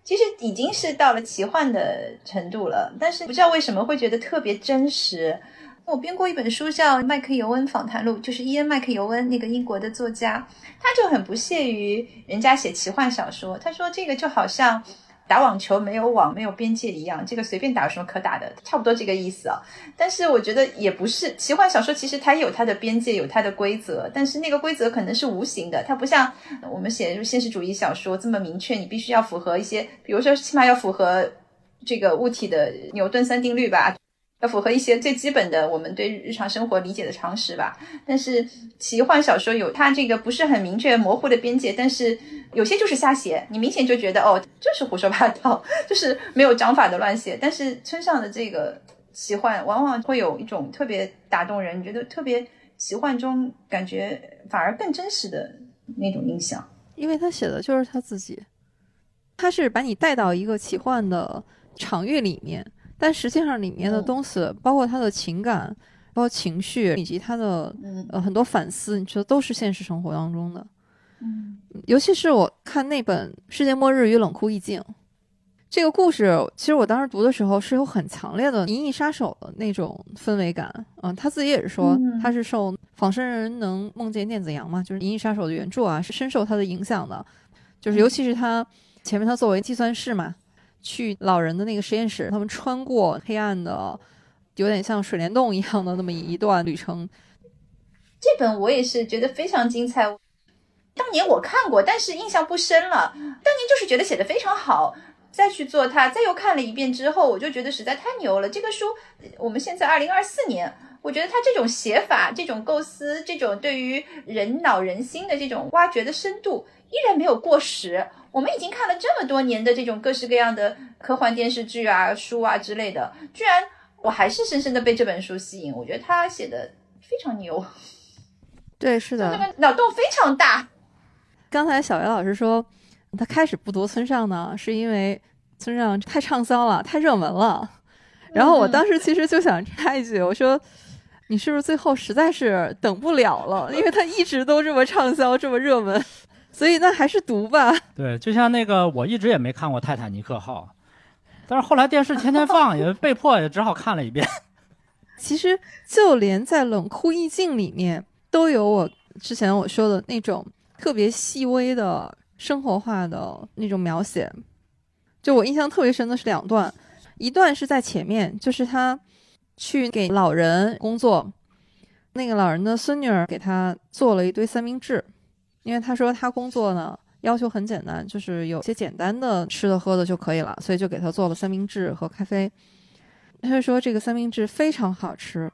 其实已经是到了奇幻的程度了，但是不知道为什么会觉得特别真实。我编过一本书叫《麦克尤恩访谈录》，就是伊恩·麦克尤恩那个英国的作家，他就很不屑于人家写奇幻小说，他说这个就好像。打网球没有网没有边界一样，这个随便打有什么可打的？差不多这个意思啊。但是我觉得也不是，奇幻小说其实它有它的边界，有它的规则，但是那个规则可能是无形的，它不像我们写现实主义小说这么明确，你必须要符合一些，比如说起码要符合这个物体的牛顿三定律吧。符合一些最基本的我们对日常生活理解的常识吧。但是奇幻小说有它这个不是很明确模糊的边界，但是有些就是瞎写，你明显就觉得哦，就是胡说八道，就是没有章法的乱写。但是村上的这个奇幻往往会有一种特别打动人，你觉得特别奇幻中感觉反而更真实的那种印象，因为他写的就是他自己，他是把你带到一个奇幻的场域里面。但实际上，里面的东西，包括他的情感、包括情绪，以及他的呃很多反思，你觉得都是现实生活当中的。嗯，尤其是我看那本《世界末日与冷酷意境》这个故事，其实我当时读的时候是有很强烈的《银翼杀手》的那种氛围感。嗯，他自己也是说，他是受《仿生人能梦见电子羊》嘛，就是《银翼杀手》的原著啊，是深受他的影响的。就是尤其是他前面他作为计算师嘛。去老人的那个实验室，他们穿过黑暗的，有点像水帘洞一样的那么一段旅程。这本我也是觉得非常精彩。当年我看过，但是印象不深了。当年就是觉得写的非常好，再去做它，再又看了一遍之后，我就觉得实在太牛了。这个书，我们现在二零二四年，我觉得它这种写法、这种构思、这种对于人脑人心的这种挖掘的深度，依然没有过时。我们已经看了这么多年的这种各式各样的科幻电视剧啊、书啊之类的，居然我还是深深的被这本书吸引。我觉得他写的非常牛，对，是的，那个脑洞非常大。刚才小袁老师说，他开始不读村上呢，是因为村上太畅销了、太热门了。然后我当时其实就想插一句，我说你是不是最后实在是等不了了？因为他一直都这么畅销、这么热门。所以那还是读吧。对，就像那个，我一直也没看过《泰坦尼克号》，但是后来电视天天放，也被迫也只好看了一遍。其实就连在冷酷意境里面，都有我之前我说的那种特别细微的生活化的那种描写。就我印象特别深的是两段，一段是在前面，就是他去给老人工作，那个老人的孙女儿给他做了一堆三明治。因为他说他工作呢要求很简单，就是有些简单的吃的喝的就可以了，所以就给他做了三明治和咖啡。他就说这个三明治非常好吃。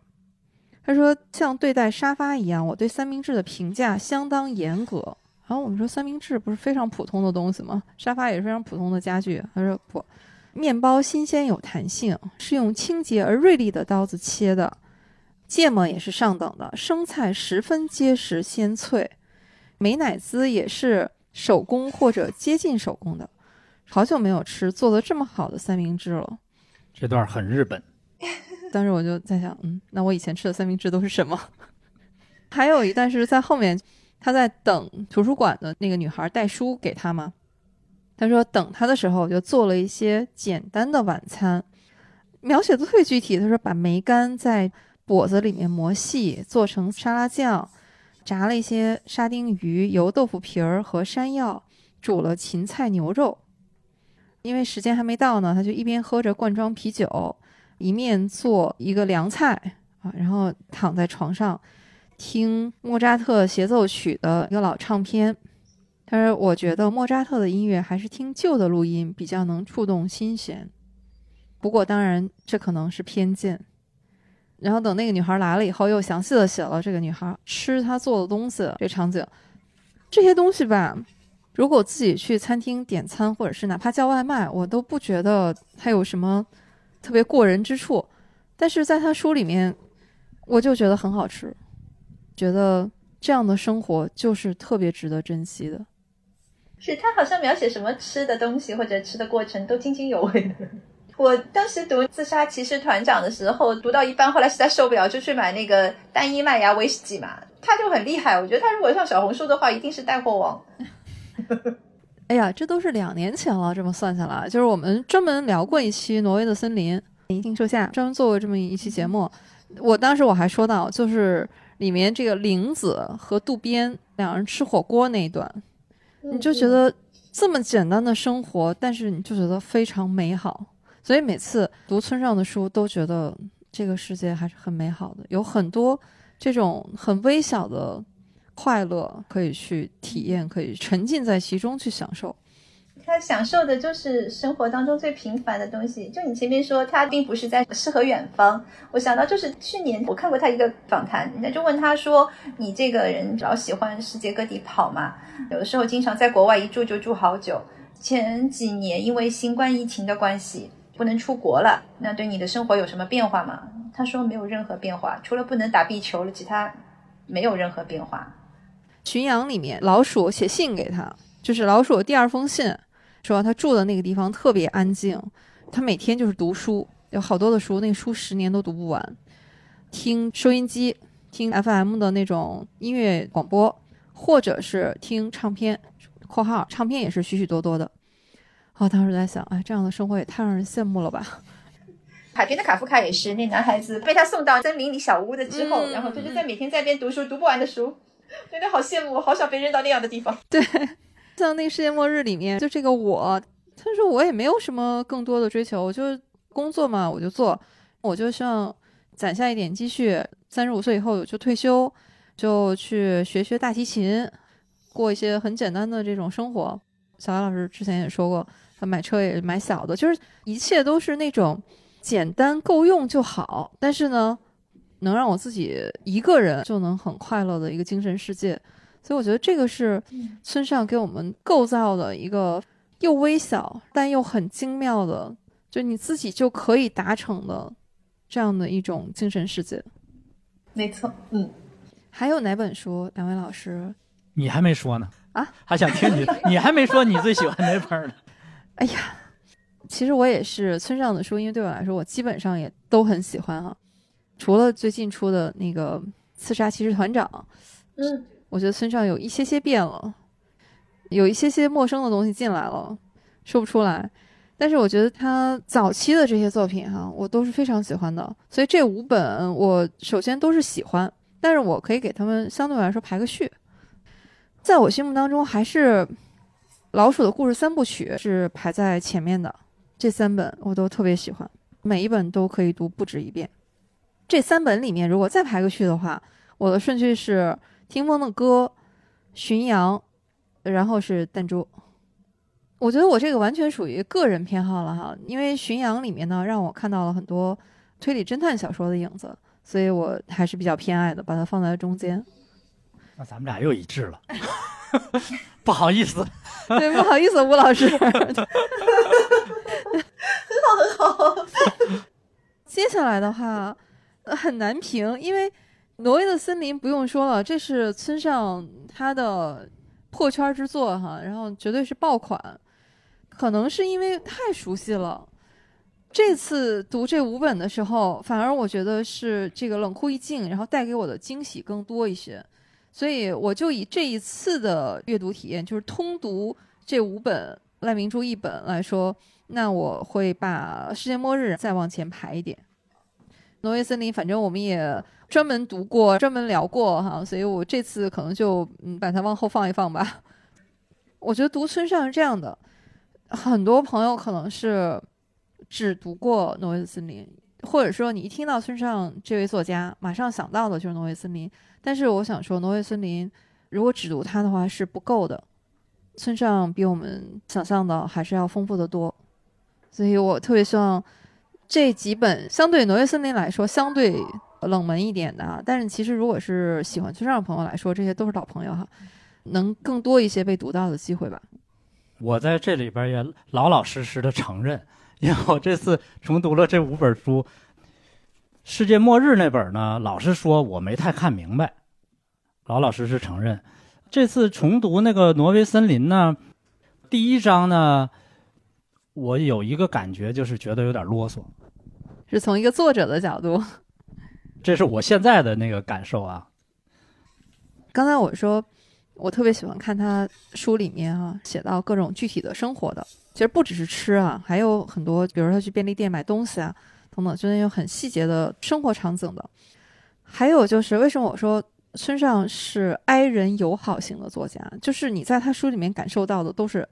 他说像对待沙发一样，我对三明治的评价相当严格。然后我们说三明治不是非常普通的东西吗？沙发也是非常普通的家具。他说不，面包新鲜有弹性，是用清洁而锐利的刀子切的，芥末也是上等的，生菜十分结实鲜脆。美乃滋也是手工或者接近手工的，好久没有吃做的这么好的三明治了。这段很日本。当时我就在想，嗯，那我以前吃的三明治都是什么？还有一段是在后面，他在等图书馆的那个女孩带书给他嘛。他说等他的时候，就做了一些简单的晚餐，描写的特别具体。他说把梅干在钵子里面磨细，做成沙拉酱。炸了一些沙丁鱼、油豆腐皮儿和山药，煮了芹菜牛肉。因为时间还没到呢，他就一边喝着罐装啤酒，一面做一个凉菜啊，然后躺在床上听莫扎特协奏曲的一个老唱片。他说：“我觉得莫扎特的音乐还是听旧的录音比较能触动心弦。不过，当然这可能是偏见。”然后等那个女孩来了以后，又详细的写了这个女孩吃她做的东西这场景，这些东西吧，如果自己去餐厅点餐，或者是哪怕叫外卖，我都不觉得它有什么特别过人之处。但是在他书里面，我就觉得很好吃，觉得这样的生活就是特别值得珍惜的。是他好像描写什么吃的东西或者吃的过程都津津有味的。我当时读《自杀骑士团长》的时候，读到一半，后来实在受不了，就去买那个单一麦芽威士忌嘛。他就很厉害，我觉得他如果上小红书的话，一定是带货王。哎呀，这都是两年前了，这么算下来，就是我们专门聊过一期《挪威的森林》，银杏树下专门做过这么一期节目。我当时我还说到，就是里面这个玲子和渡边两人吃火锅那一段，你就觉得这么简单的生活，但是你就觉得非常美好。所以每次读村上的书，都觉得这个世界还是很美好的，有很多这种很微小的快乐可以去体验，可以沉浸在其中去享受。他享受的就是生活当中最平凡的东西。就你前面说，他并不是在诗和远方。我想到就是去年我看过他一个访谈，人家就问他说：“你这个人老喜欢世界各地跑嘛？有的时候经常在国外一住就住好久。前几年因为新冠疫情的关系。”不能出国了，那对你的生活有什么变化吗？他说没有任何变化，除了不能打壁球了，其他没有任何变化。群羊里面，老鼠写信给他，就是老鼠第二封信，说他住的那个地方特别安静，他每天就是读书，有好多的书，那书十年都读不完，听收音机，听 FM 的那种音乐广播，或者是听唱片（括号唱片也是许许多多的）。我当时在想，哎，这样的生活也太让人羡慕了吧！海边的卡夫卡也是，那男孩子被他送到森林里小屋的之后，然后他就是在每天在边读书，读不完的书，真的好羡慕，好想被扔到那样的地方。对，像那个世界末日里面，就这个我，他说我也没有什么更多的追求，我就工作嘛，我就做，我就希望攒下一点积蓄，三十五岁以后就退休，就去学学大提琴，过一些很简单的这种生活。小艾老师之前也说过。买车也买小的，就是一切都是那种简单够用就好。但是呢，能让我自己一个人就能很快乐的一个精神世界。所以我觉得这个是村上给我们构造的一个又微小但又很精妙的，就你自己就可以达成的这样的一种精神世界。没错，嗯。还有哪本书？两位老师，你还没说呢啊？还想听你？你还没说你最喜欢哪本呢？哎呀，其实我也是村上的书，因为对我来说，我基本上也都很喜欢哈。除了最近出的那个《刺杀骑士团长》，嗯，我觉得村上有一些些变了，有一些些陌生的东西进来了，说不出来。但是我觉得他早期的这些作品哈，我都是非常喜欢的。所以这五本我首先都是喜欢，但是我可以给他们相对来说排个序，在我心目当中还是。老鼠的故事三部曲是排在前面的，这三本我都特别喜欢，每一本都可以读不止一遍。这三本里面，如果再排个序的话，我的顺序是《听风的歌》、《巡洋》，然后是《弹珠》。我觉得我这个完全属于个人偏好了哈，因为《巡洋》里面呢，让我看到了很多推理侦探小说的影子，所以我还是比较偏爱的，把它放在中间。那咱们俩又一致了。不好意思，对，不好意思，吴老师，很好很好。接下来的话很难评，因为《挪威的森林》不用说了，这是村上他的破圈之作哈，然后绝对是爆款。可能是因为太熟悉了，这次读这五本的时候，反而我觉得是这个冷酷一静，然后带给我的惊喜更多一些。所以我就以这一次的阅读体验，就是通读这五本赖明珠一本来说，那我会把《世界末日》再往前排一点。《挪威森林》反正我们也专门读过、专门聊过哈，所以我这次可能就嗯把它往后放一放吧。我觉得读村上是这样的，很多朋友可能是只读过《挪威森林》，或者说你一听到村上这位作家，马上想到的就是《挪威森林》。但是我想说，《挪威森林》如果只读它的话是不够的。村上比我们想象的还是要丰富的多，所以我特别希望这几本相对《挪威森林》来说相对冷门一点的，但是其实如果是喜欢村上的朋友来说，这些都是老朋友哈。能更多一些被读到的机会吧。我在这里边也老老实实的承认，因为我这次重读了这五本书，《世界末日》那本呢，老实说我没太看明白，老老实实承认。这次重读那个《挪威森林》呢，第一章呢，我有一个感觉，就是觉得有点啰嗦。是从一个作者的角度，这是我现在的那个感受啊。刚才我说，我特别喜欢看他书里面啊写到各种具体的生活的，其实不只是吃啊，还有很多，比如他去便利店买东西啊等等，就那种很细节的生活场景的。还有就是为什么我说村上是哀人友好型的作家，就是你在他书里面感受到的都是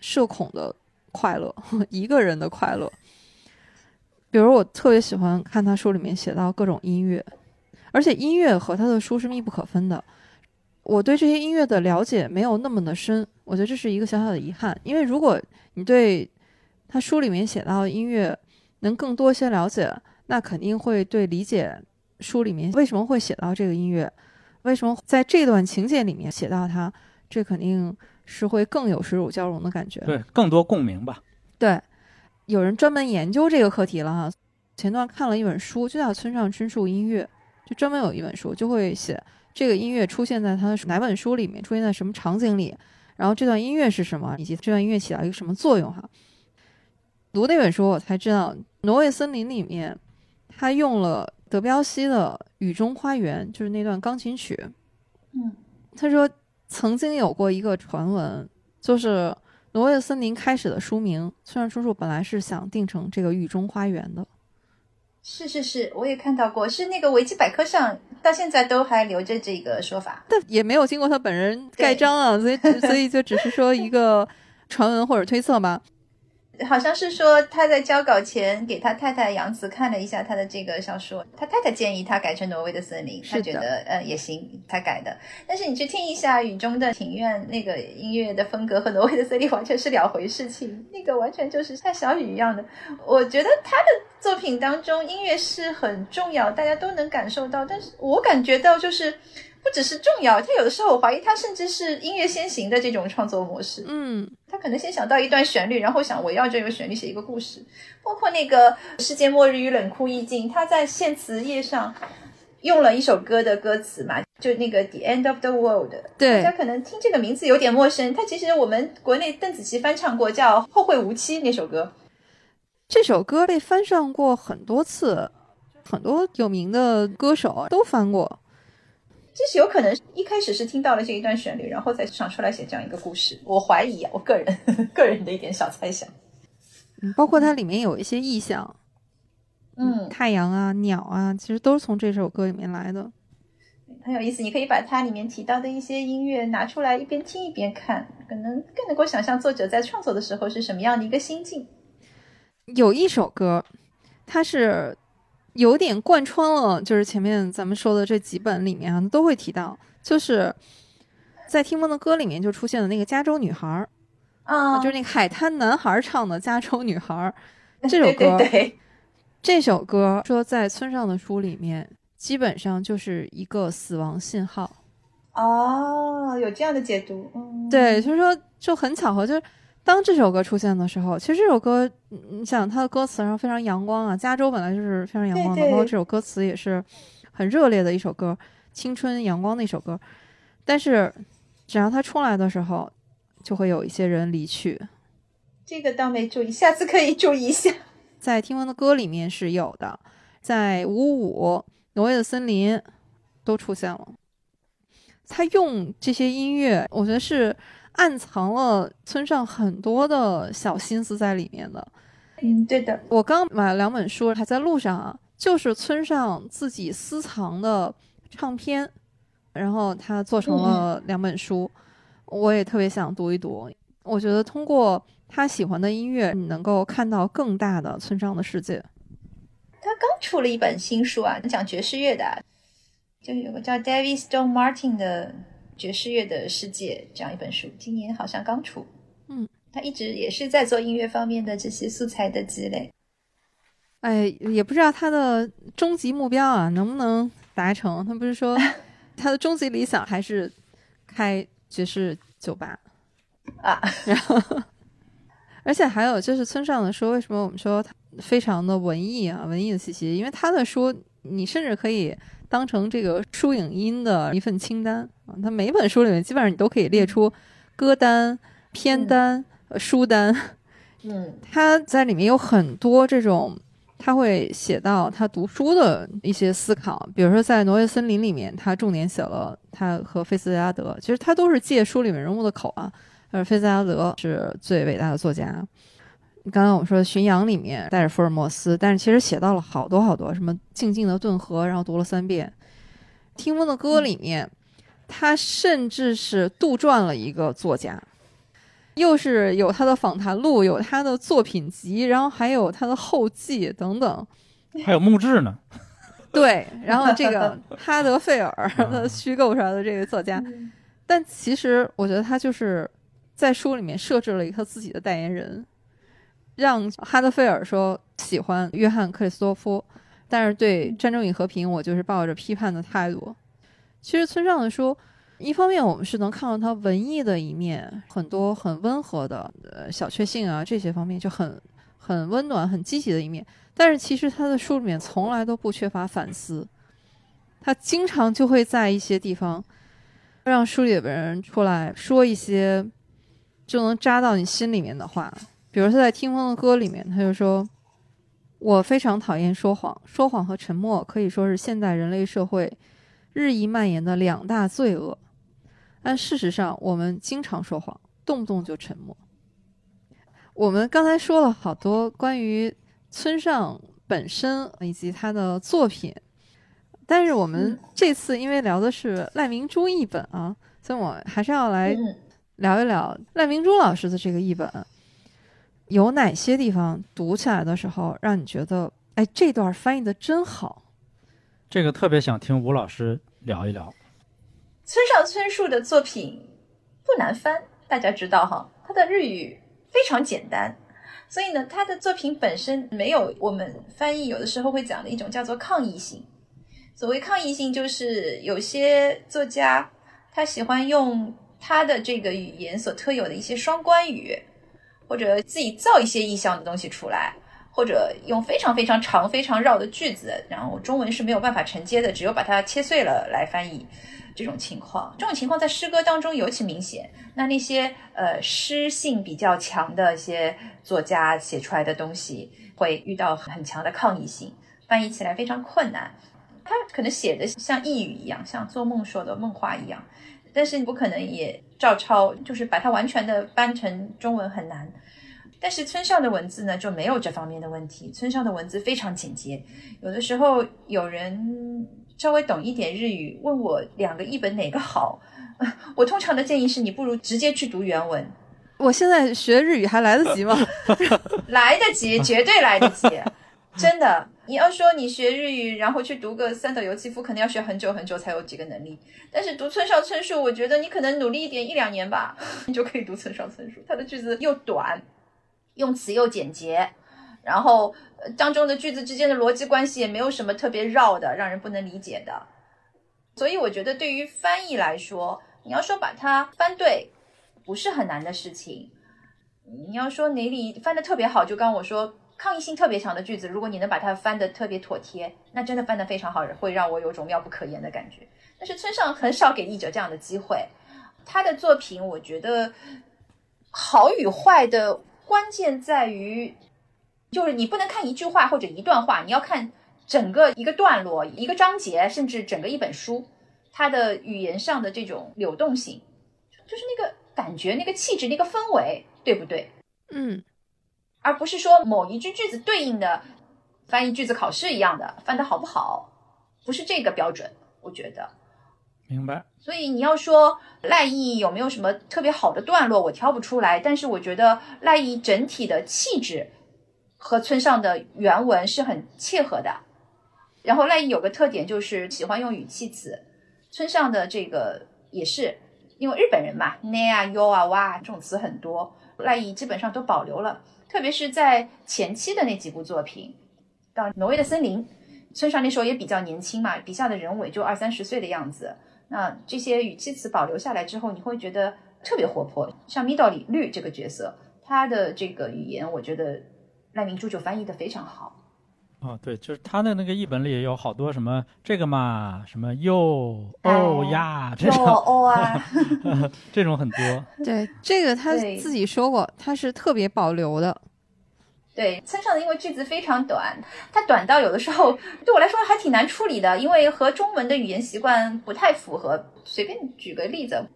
社恐的快乐，一个人的快乐。比如我特别喜欢看他书里面写到各种音乐，而且音乐和他的书是密不可分的。我对这些音乐的了解没有那么的深，我觉得这是一个小小的遗憾。因为如果你对他书里面写到音乐能更多一些了解，那肯定会对理解书里面为什么会写到这个音乐，为什么在这段情节里面写到它，这肯定是会更有水乳交融的感觉。对，更多共鸣吧。对。有人专门研究这个课题了哈。前段看了一本书，就叫《村上春树音乐》，就专门有一本书就会写这个音乐出现在他的哪本书里面，出现在什么场景里，然后这段音乐是什么，以及这段音乐起到一个什么作用哈。读那本书我才知道，《挪威森林》里面他用了德彪西的《雨中花园》，就是那段钢琴曲。嗯，他说曾经有过一个传闻，就是。挪威森林开始的书名，村上春树本来是想定成这个雨中花园的。是是是，我也看到过，是那个维基百科上到现在都还留着这个说法，但也没有经过他本人盖章啊，所以所以就只是说一个传闻或者推测吧。好像是说他在交稿前给他太太杨子看了一下他的这个小说，他太太建议他改成《挪威的森林》，他觉得呃也行，他改的。但是你去听一下《雨中的庭院》那个音乐的风格和《挪威的森林》完全是两回事情，那个完全就是像小雨一样的。我觉得他的作品当中音乐是很重要，大家都能感受到，但是我感觉到就是。不只是重要，他有的时候我怀疑他甚至是音乐先行的这种创作模式。嗯，他可能先想到一段旋律，然后想围绕这个旋律写一个故事。包括那个《世界末日与冷酷意境》，他在献词页上用了一首歌的歌词嘛，就那个《The End of the World》。对，大家可能听这个名字有点陌生，他其实我们国内邓紫棋翻唱过，叫《后会无期》那首歌。这首歌被翻唱过很多次，很多有名的歌手都翻过。这是有可能一开始是听到了这一段旋律，然后才想出来写这样一个故事。我怀疑啊，我个人个人的一点小猜想。嗯，包括它里面有一些意象，嗯，太阳啊、鸟啊，其实都是从这首歌里面来的。很有意思，你可以把它里面提到的一些音乐拿出来一边听一边看，可能更能够想象作者在创作的时候是什么样的一个心境。有一首歌，它是。有点贯穿了，就是前面咱们说的这几本里面啊，都会提到，就是在《听风的歌》里面就出现了那个加州女孩儿啊，就是那个海滩男孩唱的《加州女孩儿》这首歌。对对对，这首歌说在村上的书里面，基本上就是一个死亡信号。哦，有这样的解读，嗯，对，所以说就很巧合，就是。当这首歌出现的时候，其实这首歌，你想它的歌词上非常阳光啊，加州本来就是非常阳光的，包括这首歌词也是很热烈的一首歌，青春阳光的一首歌。但是，只要它出来的时候，就会有一些人离去。这个倒没注意，下次可以注意一下。在听闻的歌里面是有的，在五五挪威的森林都出现了。他用这些音乐，我觉得是。暗藏了村上很多的小心思在里面的，嗯，对的。我刚买了两本书，还在路上啊，就是村上自己私藏的唱片，然后他做成了两本书，我也特别想读一读。我觉得通过他喜欢的音乐，你能够看到更大的村上的世界。他刚出了一本新书啊，讲爵士乐的，就有个叫 David Stone Martin 的。爵士乐的世界这样一本书，今年好像刚出。嗯，他一直也是在做音乐方面的这些素材的积累。哎，也不知道他的终极目标啊能不能达成。他不是说 他的终极理想还是开爵士酒吧啊，然后而且还有就是村上的书，为什么我们说他非常的文艺啊，文艺的气息？因为他的书你甚至可以当成这个书影音的一份清单啊，他每本书里面基本上你都可以列出歌单、片单、呃书单。嗯 他在里面有很多这种，他会写到他读书的一些思考，比如说在《挪威森林》里面，他重点写了他和菲斯加德，其实他都是借书里面人物的口啊。而菲斯加德是最伟大的作家。刚刚我们说《巡洋》里面带着福尔摩斯，但是其实写到了好多好多，什么静静的顿河，然后读了三遍。听风的歌里面，他甚至是杜撰了一个作家。又是有他的访谈录，有他的作品集，然后还有他的后记等等。还有墓志呢。对，然后这个哈德费尔 的虚构出来的这个作家，但其实我觉得他就是在书里面设置了一个他自己的代言人，让哈德菲尔说喜欢约翰克里斯多夫，但是对《战争与和平》我就是抱着批判的态度。其实村上的书。一方面，我们是能看到他文艺的一面，很多很温和的呃小确幸啊，这些方面就很很温暖、很积极的一面。但是其实他的书里面从来都不缺乏反思，他经常就会在一些地方让书里的人出来说一些就能扎到你心里面的话。比如他在《听风的歌》里面，他就说：“我非常讨厌说谎，说谎和沉默可以说是现代人类社会日益蔓延的两大罪恶。”但事实上，我们经常说谎，动不动就沉默。我们刚才说了好多关于村上本身以及他的作品，但是我们这次因为聊的是赖明珠译本啊，所以我还是要来聊一聊赖明珠老师的这个译本，有哪些地方读起来的时候让你觉得，哎，这段翻译的真好？这个特别想听吴老师聊一聊。村上春树的作品不难翻，大家知道哈，他的日语非常简单，所以呢，他的作品本身没有我们翻译有的时候会讲的一种叫做抗议性。所谓抗议性，就是有些作家他喜欢用他的这个语言所特有的一些双关语，或者自己造一些意象的东西出来，或者用非常非常长、非常绕的句子，然后中文是没有办法承接的，只有把它切碎了来翻译。这种情况，这种情况在诗歌当中尤其明显。那那些呃诗性比较强的一些作家写出来的东西，会遇到很强的抗议性，翻译起来非常困难。他可能写的像呓语一样，像做梦说的梦话一样，但是你不可能也照抄，就是把它完全的搬成中文很难。但是村上的文字呢就没有这方面的问题，村上的文字非常简洁，有的时候有人。稍微懂一点日语，问我两个译本哪个好，我通常的建议是你不如直接去读原文。我现在学日语还来得及吗？来得及，绝对来得及，真的。你要说你学日语，然后去读个三岛由纪夫，可能要学很久很久才有几个能力。但是读村上春树，我觉得你可能努力一点，一两年吧，你就可以读村上春树。他的句子又短，用词又简洁。然后当中的句子之间的逻辑关系也没有什么特别绕的，让人不能理解的。所以我觉得对于翻译来说，你要说把它翻对，不是很难的事情。你要说哪里翻的特别好，就刚我说抗议性特别强的句子，如果你能把它翻的特别妥帖，那真的翻的非常好，会让我有种妙不可言的感觉。但是村上很少给译者这样的机会，他的作品我觉得好与坏的关键在于。就是你不能看一句话或者一段话，你要看整个一个段落、一个章节，甚至整个一本书，它的语言上的这种流动性，就是那个感觉、那个气质、那个氛围，对不对？嗯，而不是说某一句句子对应的翻译句子考试一样的翻的好不好，不是这个标准，我觉得。明白。所以你要说赖艺有没有什么特别好的段落，我挑不出来，但是我觉得赖艺整体的气质。和村上的原文是很切合的，然后赖艺有个特点就是喜欢用语气词，村上的这个也是，因为日本人嘛，ne 啊、yo 啊、哇这种词很多，赖艺基本上都保留了，特别是在前期的那几部作品，到挪威的森林，村上那时候也比较年轻嘛，笔下的人物也就二三十岁的样子，那这些语气词保留下来之后，你会觉得特别活泼。像米道里绿这个角色，他的这个语言，我觉得赖明珠就翻译的非常好。哦，对，就是他的那个译本里有好多什么这个嘛，什么哟哎哦呀 这哟种哦啊，这种很多。对，这个他自己说过，他是特别保留的。对，村上的因为句子非常短，它短到有的时候对我来说还挺难处理的，因为和中文的语言习惯不太符合。随便举个例子，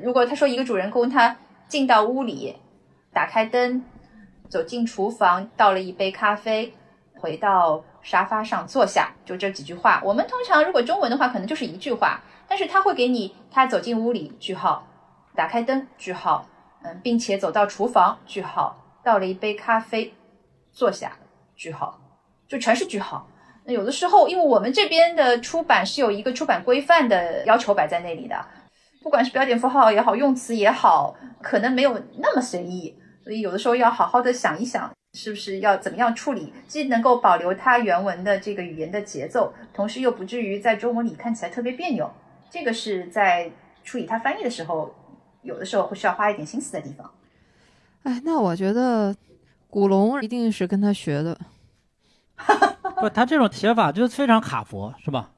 如果他说一个主人公他进到屋里，打开灯，走进厨房，倒了一杯咖啡，回到沙发上坐下，就这几句话。我们通常如果中文的话，可能就是一句话，但是他会给你他走进屋里，句号，打开灯，句号，嗯，并且走到厨房，句号，倒了一杯咖啡。坐下，句号，就全是句号。那有的时候，因为我们这边的出版是有一个出版规范的要求摆在那里的，不管是标点符号也好，用词也好，可能没有那么随意，所以有的时候要好好的想一想，是不是要怎么样处理，既能够保留它原文的这个语言的节奏，同时又不至于在中文里看起来特别别扭。这个是在处理它翻译的时候，有的时候会需要花一点心思的地方。哎，那我觉得古龙一定是跟他学的。不，他这种写法就非常卡佛，是吧？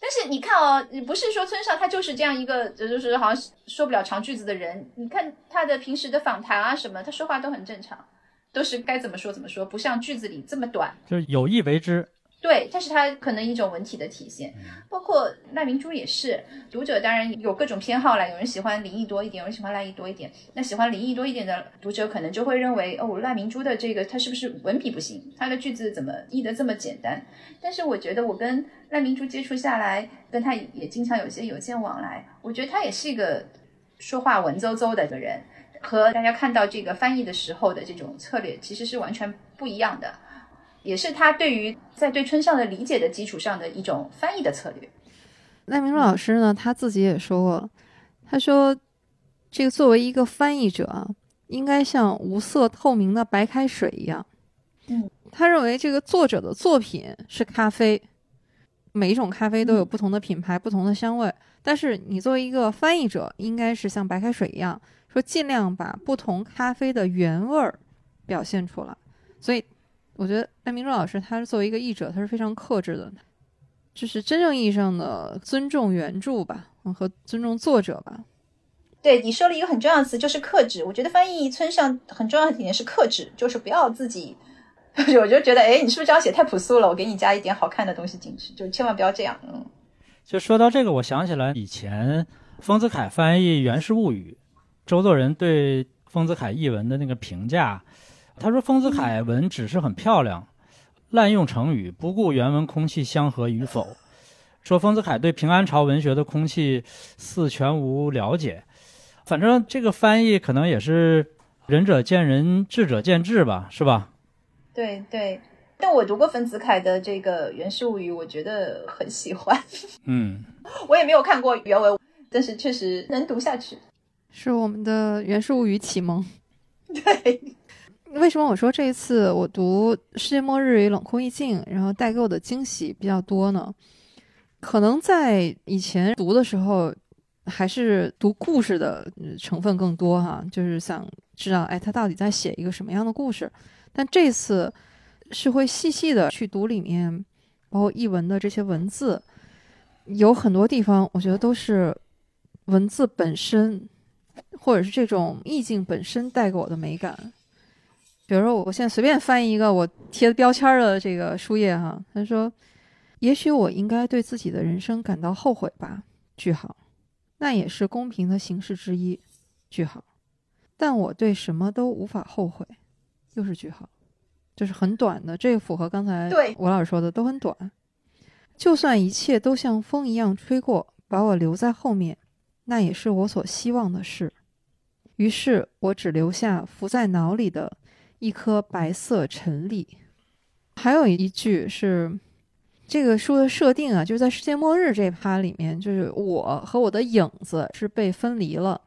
但是你看哦，你不是说村上他就是这样一个，就是好像说不了长句子的人。你看他的平时的访谈啊什么，他说话都很正常，都是该怎么说怎么说，不像句子里这么短。就是有意为之。对，这是他可能一种文体的体现。包括赖明珠也是，读者当然有各种偏好啦，有人喜欢林毅多一点，有人喜欢赖毅多一点。那喜欢林毅多一点的读者可能就会认为，哦，赖明珠的这个他是不是文笔不行？他的句子怎么译得这么简单？但是我觉得我跟赖明珠接触下来，跟他也经常有些邮件往来，我觉得他也是一个说话文绉绉的一个人，和大家看到这个翻译的时候的这种策略其实是完全不一样的。也是他对于在对村上的理解的基础上的一种翻译的策略。赖明珠老师呢，他自己也说过，他说，这个作为一个翻译者啊，应该像无色透明的白开水一样。嗯，他认为这个作者的作品是咖啡，每一种咖啡都有不同的品牌、不同的香味，但是你作为一个翻译者，应该是像白开水一样，说尽量把不同咖啡的原味儿表现出来。所以。我觉得赖明珠老师，他作为一个译者，他是非常克制的，就是真正意义上的尊重原著吧，和尊重作者吧。对你说了一个很重要的词，就是克制。我觉得翻译村上很重要的一点是克制，就是不要自己，我就觉得，哎，你是不是这样写太朴素了？我给你加一点好看的东西进去，就千万不要这样。嗯，就说到这个，我想起来以前丰子恺翻译《源氏物语》，周作人对丰子恺译文的那个评价。他说：“丰子恺文只是很漂亮，滥用成语，不顾原文空气相合与否。说丰子恺对平安朝文学的空气似全无了解。反正这个翻译可能也是仁者见仁，智者见智吧，是吧？对对。但我读过丰子恺的这个《源氏物语》，我觉得很喜欢。嗯，我也没有看过原文，但是确实能读下去。是我们的《源氏物语》启蒙。对。”为什么我说这一次我读《世界末日与冷酷意境》，然后带给我的惊喜比较多呢？可能在以前读的时候，还是读故事的成分更多哈，就是想知道，哎，他到底在写一个什么样的故事？但这次是会细细的去读里面，包括译文的这些文字，有很多地方我觉得都是文字本身，或者是这种意境本身带给我的美感。比如说，我现在随便翻译一个我贴的标签的这个书页哈，他说：“也许我应该对自己的人生感到后悔吧。”句号，那也是公平的形式之一。句号，但我对什么都无法后悔。又是句号，就是很短的，这个符合刚才对吴老师说的，都很短。就算一切都像风一样吹过，把我留在后面，那也是我所希望的事。于是我只留下浮在脑里的。一颗白色尘粒，还有一句是这个书的设定啊，就是在世界末日这趴里面，就是我和我的影子是被分离了，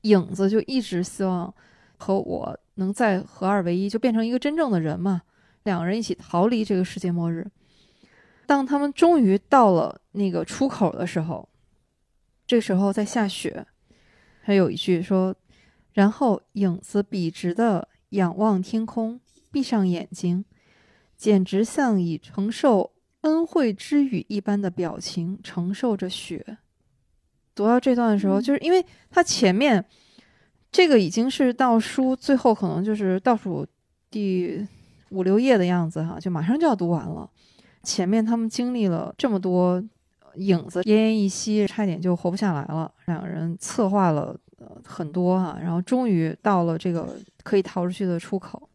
影子就一直希望和我能再合二为一，就变成一个真正的人嘛，两个人一起逃离这个世界末日。当他们终于到了那个出口的时候，这时候在下雪，还有一句说，然后影子笔直的仰望天空，闭上眼睛，简直像以承受恩惠之语一般的表情承受着雪。读到这段的时候，就是因为它前面这个已经是到书最后，可能就是倒数第五六页的样子哈，就马上就要读完了。前面他们经历了这么多影子奄奄一息，差点就活不下来了。两个人策划了呃很多哈，然后终于到了这个可以逃出去的出口。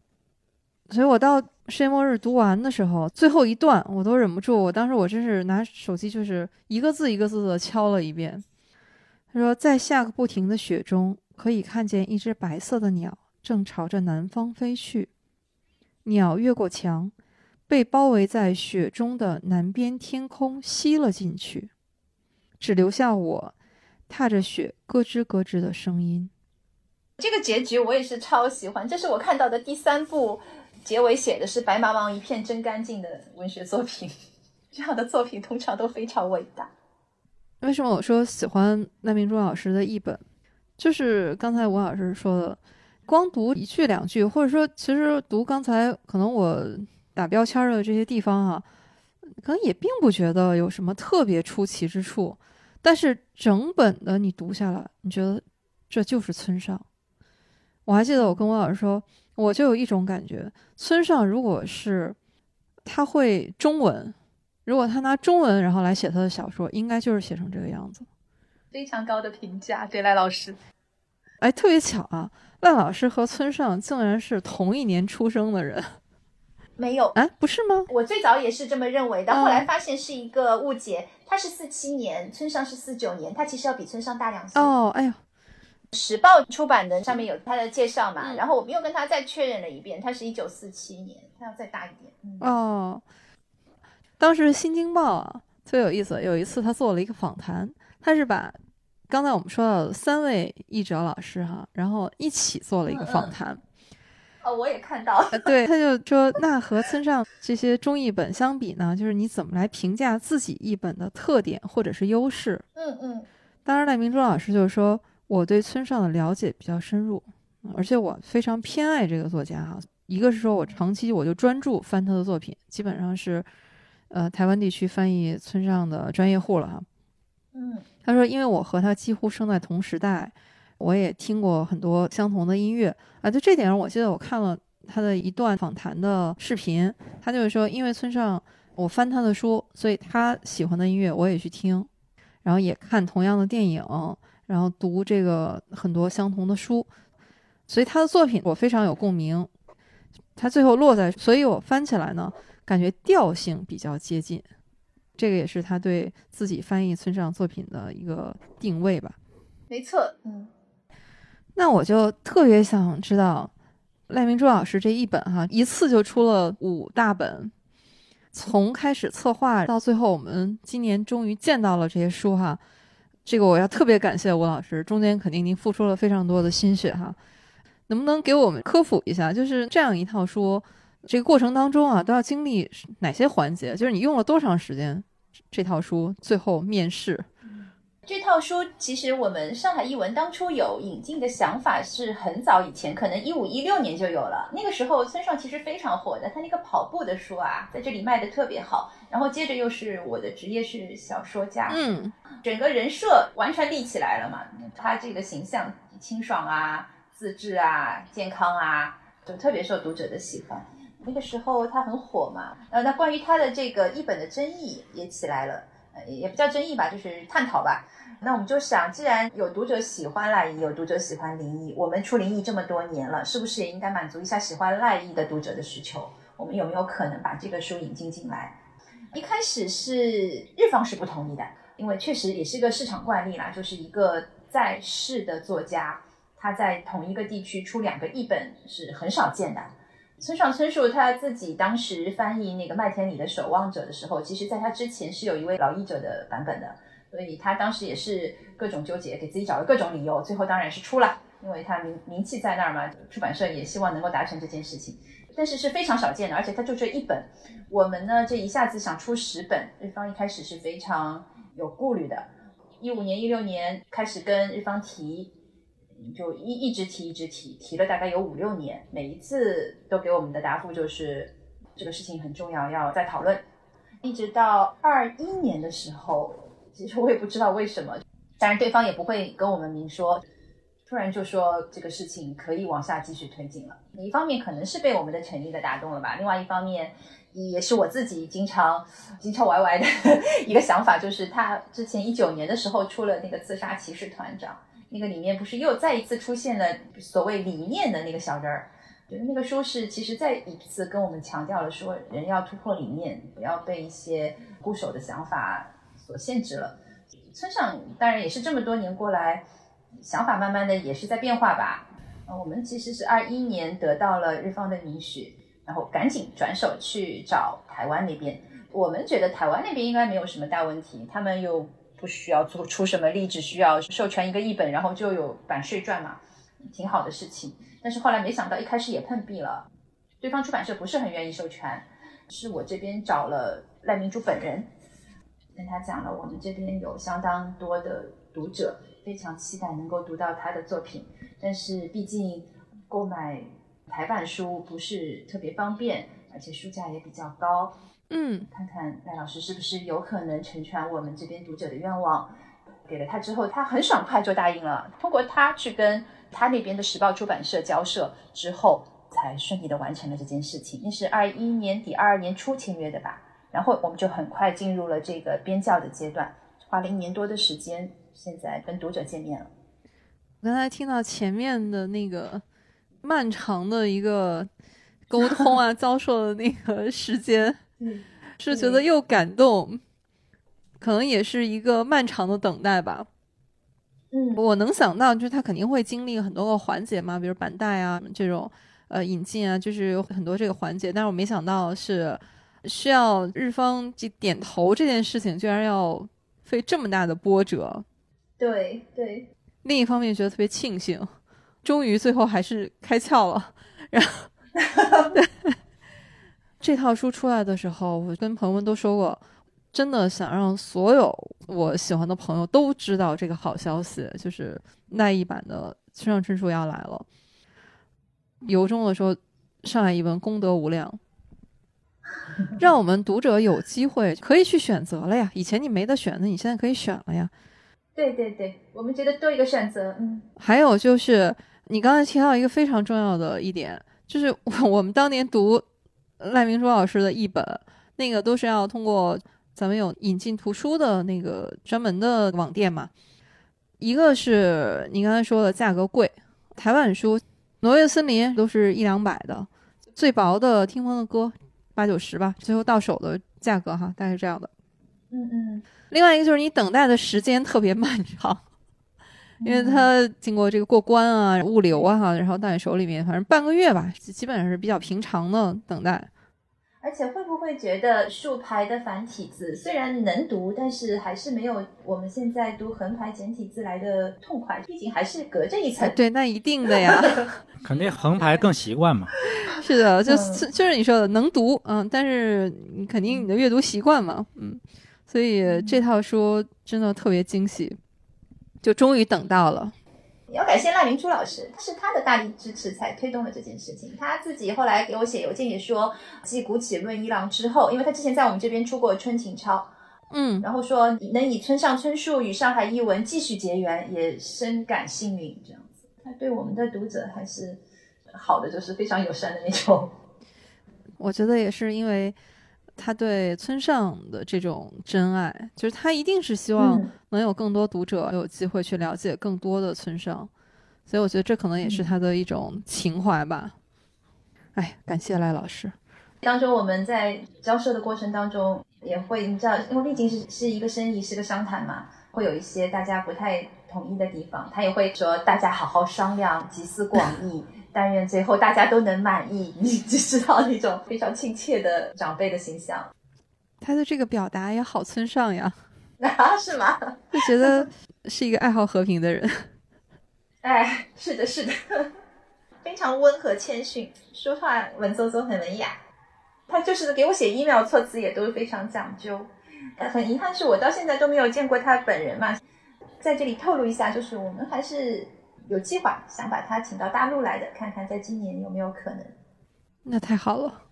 所以我到世界末日读完的时候，最后一段我都忍不住，我当时我真是拿手机就是一个字一个字的敲了一遍。他说，在下个不停的雪中，可以看见一只白色的鸟正朝着南方飞去。鸟越过墙，被包围在雪中的南边天空吸了进去，只留下我踏着雪咯吱咯吱的声音。这个结局我也是超喜欢，这是我看到的第三部结尾写的是白茫茫一片真干净的文学作品。这样的作品通常都非常伟大。为什么我说喜欢赖明珠老师的译本？就是刚才吴老师说的，光读一句两句，或者说其实读刚才可能我打标签的这些地方啊，可能也并不觉得有什么特别出奇之处。但是整本的你读下来，你觉得这就是村上。我还记得我跟我老师说，我就有一种感觉，村上如果是他会中文。如果他拿中文然后来写他的小说，应该就是写成这个样子。非常高的评价，对赖老师。哎，特别巧啊，赖老师和村上竟然是同一年出生的人。没有，啊，不是吗？我最早也是这么认为的，后来发现是一个误解。他是四七年，村上是四九年，他其实要比村上大两岁。哦，哎呦，时报出版的上面有他的介绍嘛，然后我们又跟他再确认了一遍，他是一九四七年，他要再大一点。哦。当时《新京报》啊，特别有意思。有一次他做了一个访谈，他是把刚才我们说到的三位译者老师哈，然后一起做了一个访谈。哦，我也看到。对，他就说，那和村上这些中译本相比呢，就是你怎么来评价自己译本的特点或者是优势？嗯嗯。当然，赖明珠老师就是说，我对村上的了解比较深入，而且我非常偏爱这个作家哈。一个是说我长期我就专注翻他的作品，基本上是。呃，台湾地区翻译村上的专业户了哈。嗯，他说，因为我和他几乎生在同时代，我也听过很多相同的音乐啊。就这点上，我记得我看了他的一段访谈的视频，他就是说，因为村上我翻他的书，所以他喜欢的音乐我也去听，然后也看同样的电影，然后读这个很多相同的书，所以他的作品我非常有共鸣。他最后落在，所以我翻起来呢。感觉调性比较接近，这个也是他对自己翻译村上作品的一个定位吧。没错，嗯。那我就特别想知道，赖明珠老师这一本哈，一次就出了五大本，从开始策划到最后，我们今年终于见到了这些书哈。这个我要特别感谢吴老师，中间肯定您付出了非常多的心血哈。能不能给我们科普一下，就是这样一套书？这个过程当中啊，都要经历哪些环节？就是你用了多长时间？这套书最后面世。这套书其实我们上海译文当初有引进的想法是很早以前，可能一五一六年就有了。那个时候村上其实非常火的，他那个跑步的书啊，在这里卖的特别好。然后接着又是我的职业是小说家，嗯，整个人设完全立起来了嘛。他这个形象清爽啊、自制啊、健康啊，就特别受读者的喜欢。那个时候他很火嘛，呃，那关于他的这个译本的争议也起来了，呃，也不叫争议吧，就是探讨吧。那我们就想，既然有读者喜欢赖艺，有读者喜欢林毅，我们出林毅这么多年了，是不是也应该满足一下喜欢赖艺的读者的需求？我们有没有可能把这个书引进进来？一开始是日方是不同意的，因为确实也是一个市场惯例啦，就是一个在世的作家，他在同一个地区出两个译本是很少见的。村上春树他自己当时翻译那个麦田里的守望者的时候，其实在他之前是有一位老译者的版本的，所以他当时也是各种纠结，给自己找了各种理由，最后当然是出了，因为他名名气在那儿嘛，出版社也希望能够达成这件事情，但是是非常少见的，而且他就这一本，我们呢这一下子想出十本，日方一开始是非常有顾虑的，一五年、一六年开始跟日方提，就一一直提，一直提，提了大概有五六年，每一次都给我们的答复就是这个事情很重要，要再讨论。一直到二一年的时候，其实我也不知道为什么，当然对方也不会跟我们明说，突然就说这个事情可以往下继续推进了。一方面可能是被我们的诚意的打动了吧，另外一方面也是我自己经常经常歪歪的 一个想法，就是他之前一九年的时候出了那个刺杀骑士团长，那个里面不是又再一次出现了所谓理念的那个小人儿。觉得那个书是其实再一次跟我们强调了说，人要突破理念，不要被一些固守的想法所限制了。村上当然也是这么多年过来，想法慢慢的也是在变化吧。呃，我们其实是二一年得到了日方的允许，然后赶紧转手去找台湾那边。我们觉得台湾那边应该没有什么大问题，他们又不需要做出什么力，只需要授权一个译本，然后就有版税赚嘛，挺好的事情。但是后来没想到，一开始也碰壁了。对方出版社不是很愿意授权，是我这边找了赖明珠本人，跟他讲了，我们这边有相当多的读者，非常期待能够读到他的作品。但是毕竟购买台版书不是特别方便，而且书价也比较高。嗯，看看赖老师是不是有可能成全我们这边读者的愿望。给了他之后，他很爽快就答应了。通过他去跟。他那边的时报出版社交涉之后，才顺利的完成了这件事情。那是二一年底、二二年初签约的吧？然后我们就很快进入了这个编校的阶段，花了一年多的时间，现在跟读者见面了。我刚才听到前面的那个漫长的一个沟通啊，遭受的那个时间，是觉得又感动，可能也是一个漫长的等待吧。嗯，我能想到，就是他肯定会经历很多个环节嘛，比如板带啊这种，呃，引进啊，就是有很多这个环节。但是我没想到是需要日方去点头这件事情，居然要费这么大的波折。对对。另一方面，觉得特别庆幸，终于最后还是开窍了。然后，这套书出来的时候，我跟朋友们都说过。真的想让所有我喜欢的朋友都知道这个好消息，就是奈一版的村上春树要来了。由衷的说，上海译文功德无量，让我们读者有机会可以去选择了呀。以前你没得选的，你现在可以选了呀。对对对，我们觉得多一个选择。嗯。还有就是，你刚才提到一个非常重要的一点，就是 我们当年读赖明珠老师的译本，那个都是要通过。咱们有引进图书的那个专门的网店嘛？一个是你刚才说的价格贵，台湾书《挪威森林》都是一两百的，最薄的《听风的歌》八九十吧，最后到手的价格哈，大概是这样的。嗯嗯。另外一个就是你等待的时间特别漫长，因为它经过这个过关啊、物流啊哈，然后到你手里面，反正半个月吧，基本上是比较平常的等待。而且会不会觉得竖排的繁体字虽然能读，但是还是没有我们现在读横排简体字来的痛快？毕竟还是隔着一层。对，那一定的呀，肯定横排更习惯嘛。是的，就是就是你说的能读，嗯，但是你肯定你的阅读习惯嘛，嗯，所以这套书真的特别惊喜，就终于等到了。要感谢赖明珠老师，是他的大力支持才推动了这件事情。他自己后来给我写邮件也说，继《古启论一郎》之后，因为他之前在我们这边出过《春情抄》，嗯，然后说能以村上春树与上海译文继续结缘，也深感幸运。这样子，他对我们的读者还是好的，就是非常友善的那种。我觉得也是因为。他对村上的这种真爱，就是他一定是希望能有更多读者有机会去了解更多的村上，所以我觉得这可能也是他的一种情怀吧。哎，感谢赖老师。当中我们在交涉的过程当中，也会你知道，因为毕竟是是一个生意，是个商谈嘛，会有一些大家不太统一的地方，他也会说大家好好商量，集思广益。但愿最后大家都能满意，你只知道那种非常亲切的长辈的形象。他的这个表达也好村上呀，啊，是吗？就觉得是一个爱好和平的人。哎，是的，是的，非常温和谦逊，说话文绉绉，很文雅。他就是给我写 email，措辞也都非常讲究。很遗憾是我到现在都没有见过他本人嘛。在这里透露一下，就是我们还是有计划想把他请到大陆来的，看看在今年有没有可能。那太好了，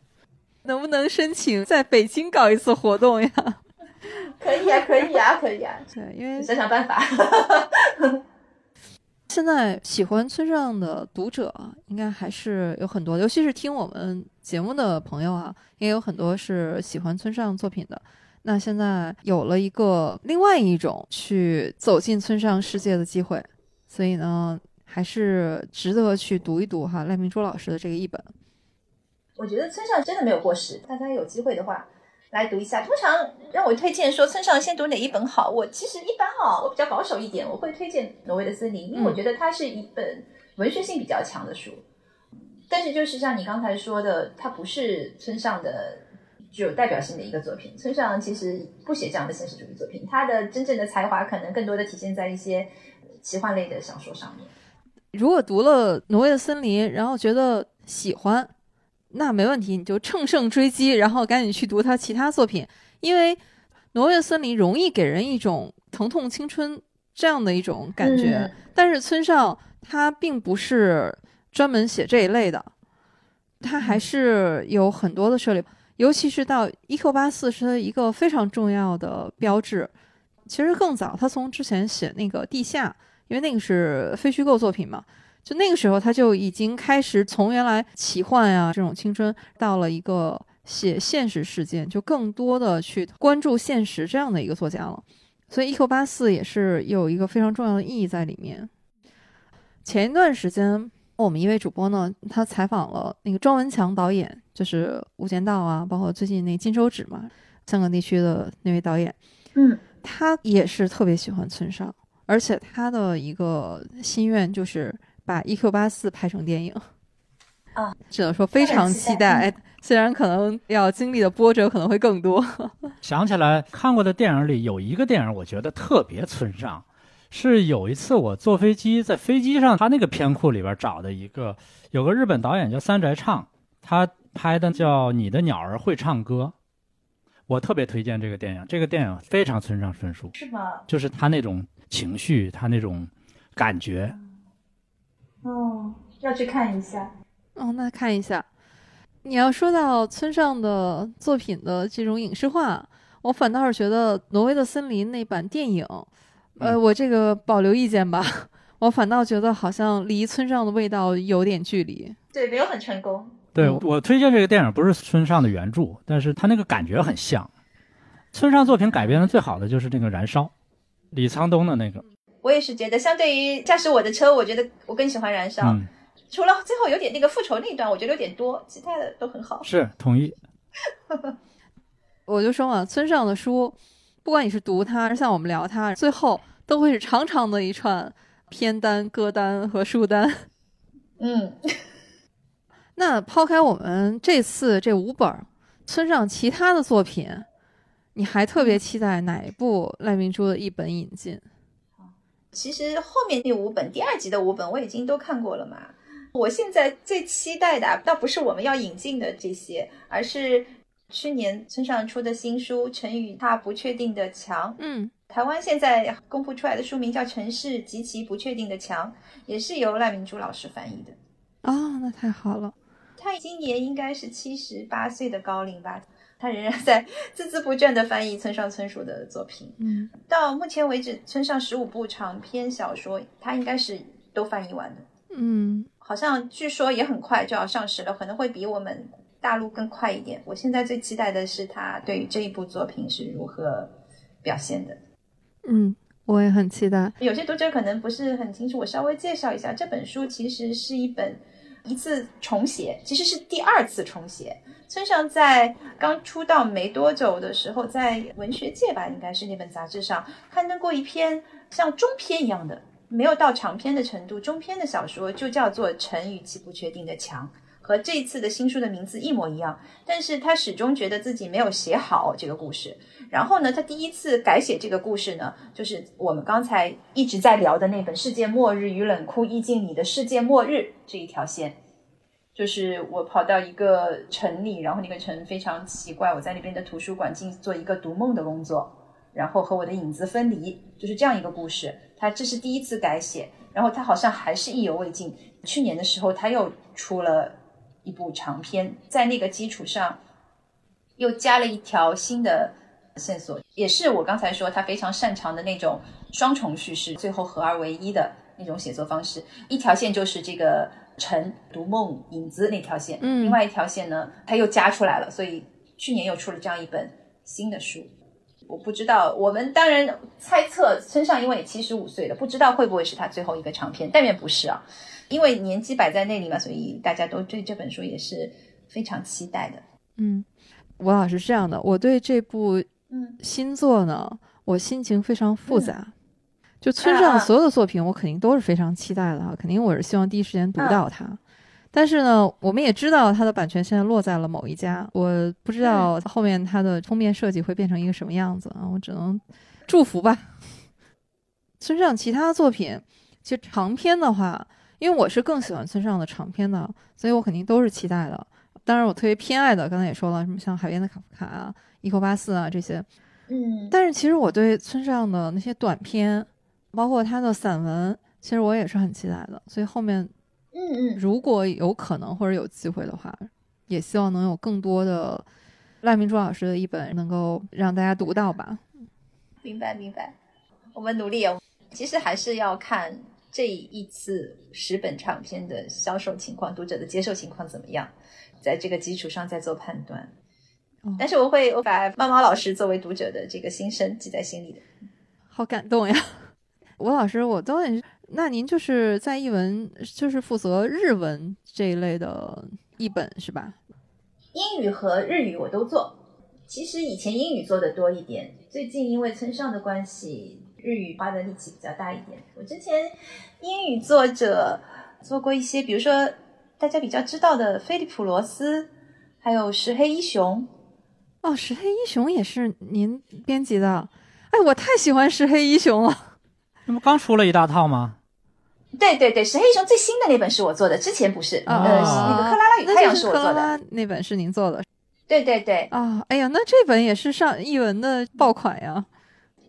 能不能申请在北京搞一次活动呀？可以啊，可以啊，可以啊，对，因为想想办法。现在喜欢村上的读者应该还是有很多，尤其是听我们节目的朋友啊，也有很多是喜欢村上作品的。那现在有了一个另外一种去走进村上世界的机会，所以呢，还是值得去读一读哈赖明珠老师的这个译本。我觉得村上真的没有过时，大家有机会的话来读一下。通常让我推荐说村上先读哪一本好，我其实一般哦，我比较保守一点，我会推荐《挪威的森林》，因为我觉得它是一本文学性比较强的书。但是就是像你刚才说的，它不是村上的具有代表性的一个作品。村上其实不写这样的现实主义作品，他的真正的才华可能更多的体现在一些奇幻类的小说上面。如果读了《挪威的森林》，然后觉得喜欢。那没问题，你就乘胜追击，然后赶紧去读他其他作品，因为《挪威的森林》容易给人一种疼痛青春这样的一种感觉。但是村上他并不是专门写这一类的，他还是有很多的涉猎，尤其是到一 Q 八四是他一个非常重要的标志。其实更早，他从之前写那个《地下》，因为那个是非虚构作品嘛。就那个时候，他就已经开始从原来奇幻啊这种青春，到了一个写现实事件，就更多的去关注现实这样的一个作家了。所以《一九八四》也是有一个非常重要的意义在里面。前一段时间，我们一位主播呢，他采访了那个庄文强导演，就是《无间道》啊，包括最近那《金手指》嘛，香港地区的那位导演。嗯，他也是特别喜欢村上，而且他的一个心愿就是。把《E.Q. 八四》拍成电影啊，只能说非常期待。虽然可能要经历的波折可能会更多。想起来看过的电影里有一个电影，我觉得特别村上，是有一次我坐飞机，在飞机上他那个片库里边找的一个，有个日本导演叫三宅唱，他拍的叫《你的鸟儿会唱歌》，我特别推荐这个电影。这个电影非常村上春树，是吗？就是他那种情绪，他那种感觉。哦，要去看一下。哦，那看一下。你要说到村上的作品的这种影视化，我反倒是觉得《挪威的森林》那版电影，呃，我这个保留意见吧。我反倒觉得好像离村上的味道有点距离。对，没有很成功。对我推荐这个电影不是村上的原著，但是他那个感觉很像。村上作品改编的最好的就是那个《燃烧》，李沧东的那个。我也是觉得，相对于驾驶我的车，我觉得我更喜欢燃烧。除了最后有点那个复仇那一段，我觉得有点多，其他的都很好。是同意。我就说嘛，村上的书，不管你是读它，还是像我们聊它，最后都会是长长的一串片单、歌单和书单。嗯。那抛开我们这次这五本村上其他的作品，你还特别期待哪一部赖明珠的一本引进？其实后面第五本、第二集的五本我已经都看过了嘛。我现在最期待的倒不是我们要引进的这些，而是去年村上出的新书《成语它不确定的墙》。嗯，台湾现在公布出来的书名叫《城市及其不确定的墙》，也是由赖明珠老师翻译的。哦，那太好了。他今年应该是七十八岁的高龄吧。他仍然在孜孜不倦地翻译村上春树的作品。嗯，到目前为止，村上十五部长篇小说，他应该是都翻译完的。嗯，好像据说也很快就要上市了，可能会比我们大陆更快一点。我现在最期待的是他对于这一部作品是如何表现的。嗯，我也很期待。有些读者可能不是很清楚，我稍微介绍一下，这本书其实是一本一次重写，其实是第二次重写。村上在刚出道没多久的时候，在文学界吧，应该是那本杂志上刊登过一篇像中篇一样的，没有到长篇的程度，中篇的小说，就叫做《城与其不确定的墙》，和这次的新书的名字一模一样。但是他始终觉得自己没有写好这个故事。然后呢，他第一次改写这个故事呢，就是我们刚才一直在聊的那本《世界末日与冷酷意境里的世界末日》这一条线。就是我跑到一个城里，然后那个城非常奇怪，我在那边的图书馆进做一个读梦的工作，然后和我的影子分离，就是这样一个故事。他这是第一次改写，然后他好像还是意犹未尽。去年的时候，他又出了一部长篇，在那个基础上又加了一条新的线索，也是我刚才说他非常擅长的那种双重叙事，最后合二为一的那种写作方式。一条线就是这个陈读梦影子那条线，嗯另外一条线呢，他又加出来了，所以去年又出了这样一本新的书。我不知道，我们当然猜测村上因为也七十五岁了，不知道会不会是他最后一个长篇，但愿不是啊，因为年纪摆在那里嘛，所以大家都对这本书也是非常期待的。嗯，吴老师是这样的，我对这部嗯新作呢，我心情非常复杂。就村上所有的作品，我肯定都是非常期待的哈，肯定我是希望第一时间读到它。但是呢，我们也知道它的版权现在落在了某一家，我不知道后面它的封面设计会变成一个什么样子啊，我只能祝福吧。村上其他作品，其实长篇的话，因为我是更喜欢村上的长篇的，所以我肯定都是期待的。当然，我特别偏爱的，刚才也说了，什么像《海边的卡夫卡》啊、《伊口巴斯》啊这些，嗯但是其实我对村上的那些短篇，包括他的散文，其实我也是很期待的。所以后面嗯嗯，如果有可能或者有机会的话，也希望能有更多的赖明珠老师的一本能够让大家读到吧。明白明白，我们努力哦。其实还是要看这一次十本唱片的销售情况，读者的接受情况怎么样，在这个基础上再做判断。哦但是我会我把猫猫老师作为读者的这个心声记在心里的。好感动呀！吴老师，我都很，那您就是在译文，就是负责日文这一类的译本是吧？英语和日语我都做，其实以前英语做的多一点，最近因为村上的关系，日语花的力气比较大一点。我之前英语作者做过一些，比如说大家比较知道的菲利普罗斯，还有石黑一雄。哦，石黑一雄也是您编辑的，哎，我太喜欢石黑一雄了。那不刚出了一大套吗？对对对，石黑一雄最新的那本是我做的，之前不是。呃，那个克拉拉与太阳是我做的。拉那本是您做的对对对，啊、哎呀，那这本也是上译文的爆款呀。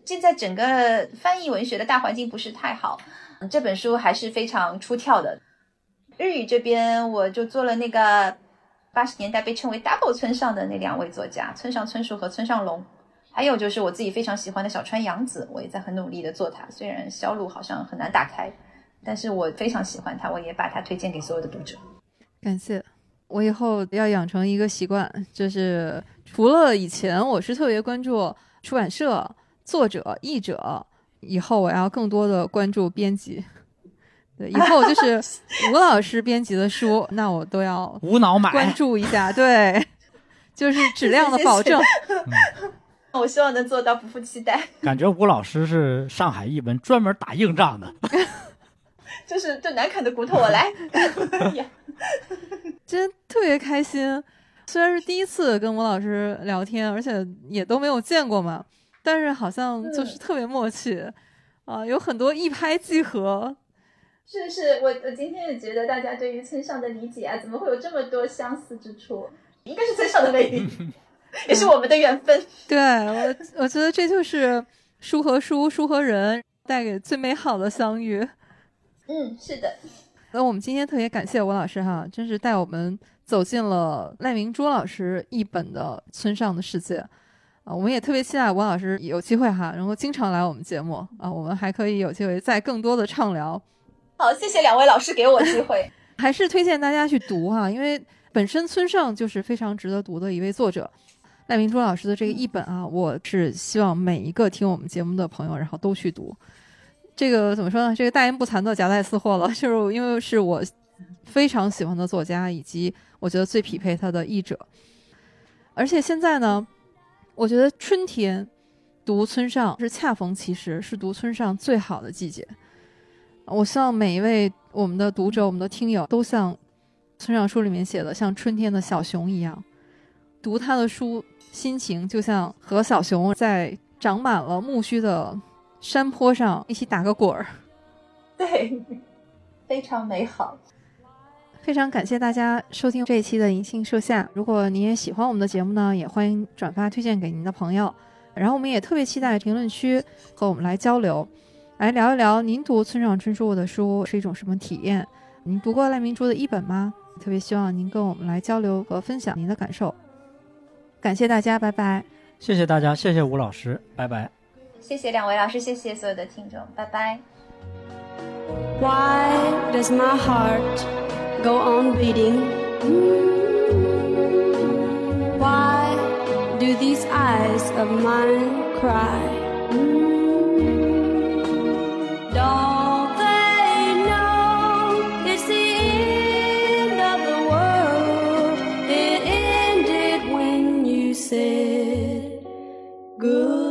现在整个翻译文学的大环境不是太好，嗯这本书还是非常出挑的。日语这边我就做了那个八十年代被称为 double 村上的那两位作家，村上春树和村上龙。还有就是我自己非常喜欢的小川洋子，我也在很努力的做它，虽然销路好像很难打开，但是我非常喜欢它，我也把它推荐给所有的读者。感谢，我以后要养成一个习惯，就是除了以前我是特别关注出版社、作者、译者，以后我要更多的关注编辑。对，以后就是 吴老师编辑的书，那我都要无脑买关，注一下。对，就是 质量的保证。我希望能做到不负期待，感觉吴老师是上海译文专门打硬仗的。就是最难啃的骨头我来。呀 真特别开心。虽然是第一次跟吴老师聊天，而且也都没有见过嘛，但是好像就是特别默契，啊、有很多一拍即合。是是，我我今天也觉得大家对于村上的理解啊，怎么会有这么多相似之处？应该是村上的魅力，也是我们的缘分。对我，我觉得这就是书和书、书和人带给最美好的相遇。嗯，是的，那我们今天特别感谢吴老师哈，真是带我们走进了赖明珠老师译本的村上的世界啊！我们也特别期待吴老师有机会哈，能够经常来我们节目啊，我们还可以有机会再更多的畅聊。好，谢谢两位老师给我机会。还是推荐大家去读哈，因为本身村上就是非常值得读的一位作者。赖明珠老师的这个译本啊，我是希望每一个听我们节目的朋友，然后都去读。这个怎么说呢？这个大言不惭的夹带私货了，就是因为是我非常喜欢的作家，以及我觉得最匹配他的译者。而且现在呢，我觉得春天读村上是恰逢其时，是读村上最好的季节。我希望每一位我们的读者、我们的听友都像村上书里面写的，像春天的小熊一样，读他的书，心情就像和小熊在长满了苜蓿的山坡上一起打个滚儿。对，非常美好。非常感谢大家收听这一期的银杏树下。如果您也喜欢我们的节目呢，也欢迎转发推荐给您的朋友。然后我们也特别期待评论区和我们来交流。来聊一聊您读村上春树的书是一种什么体验？您读过赖明珠的一本吗？特别希望您跟我们来交流和分享您的感受。感谢大家，拜拜。谢谢大家，谢谢吴老师，拜拜。谢谢两位老师，谢谢所有的听众，拜拜。Why does my heart go on beating? Why do these eyes of mine cry? Don't good.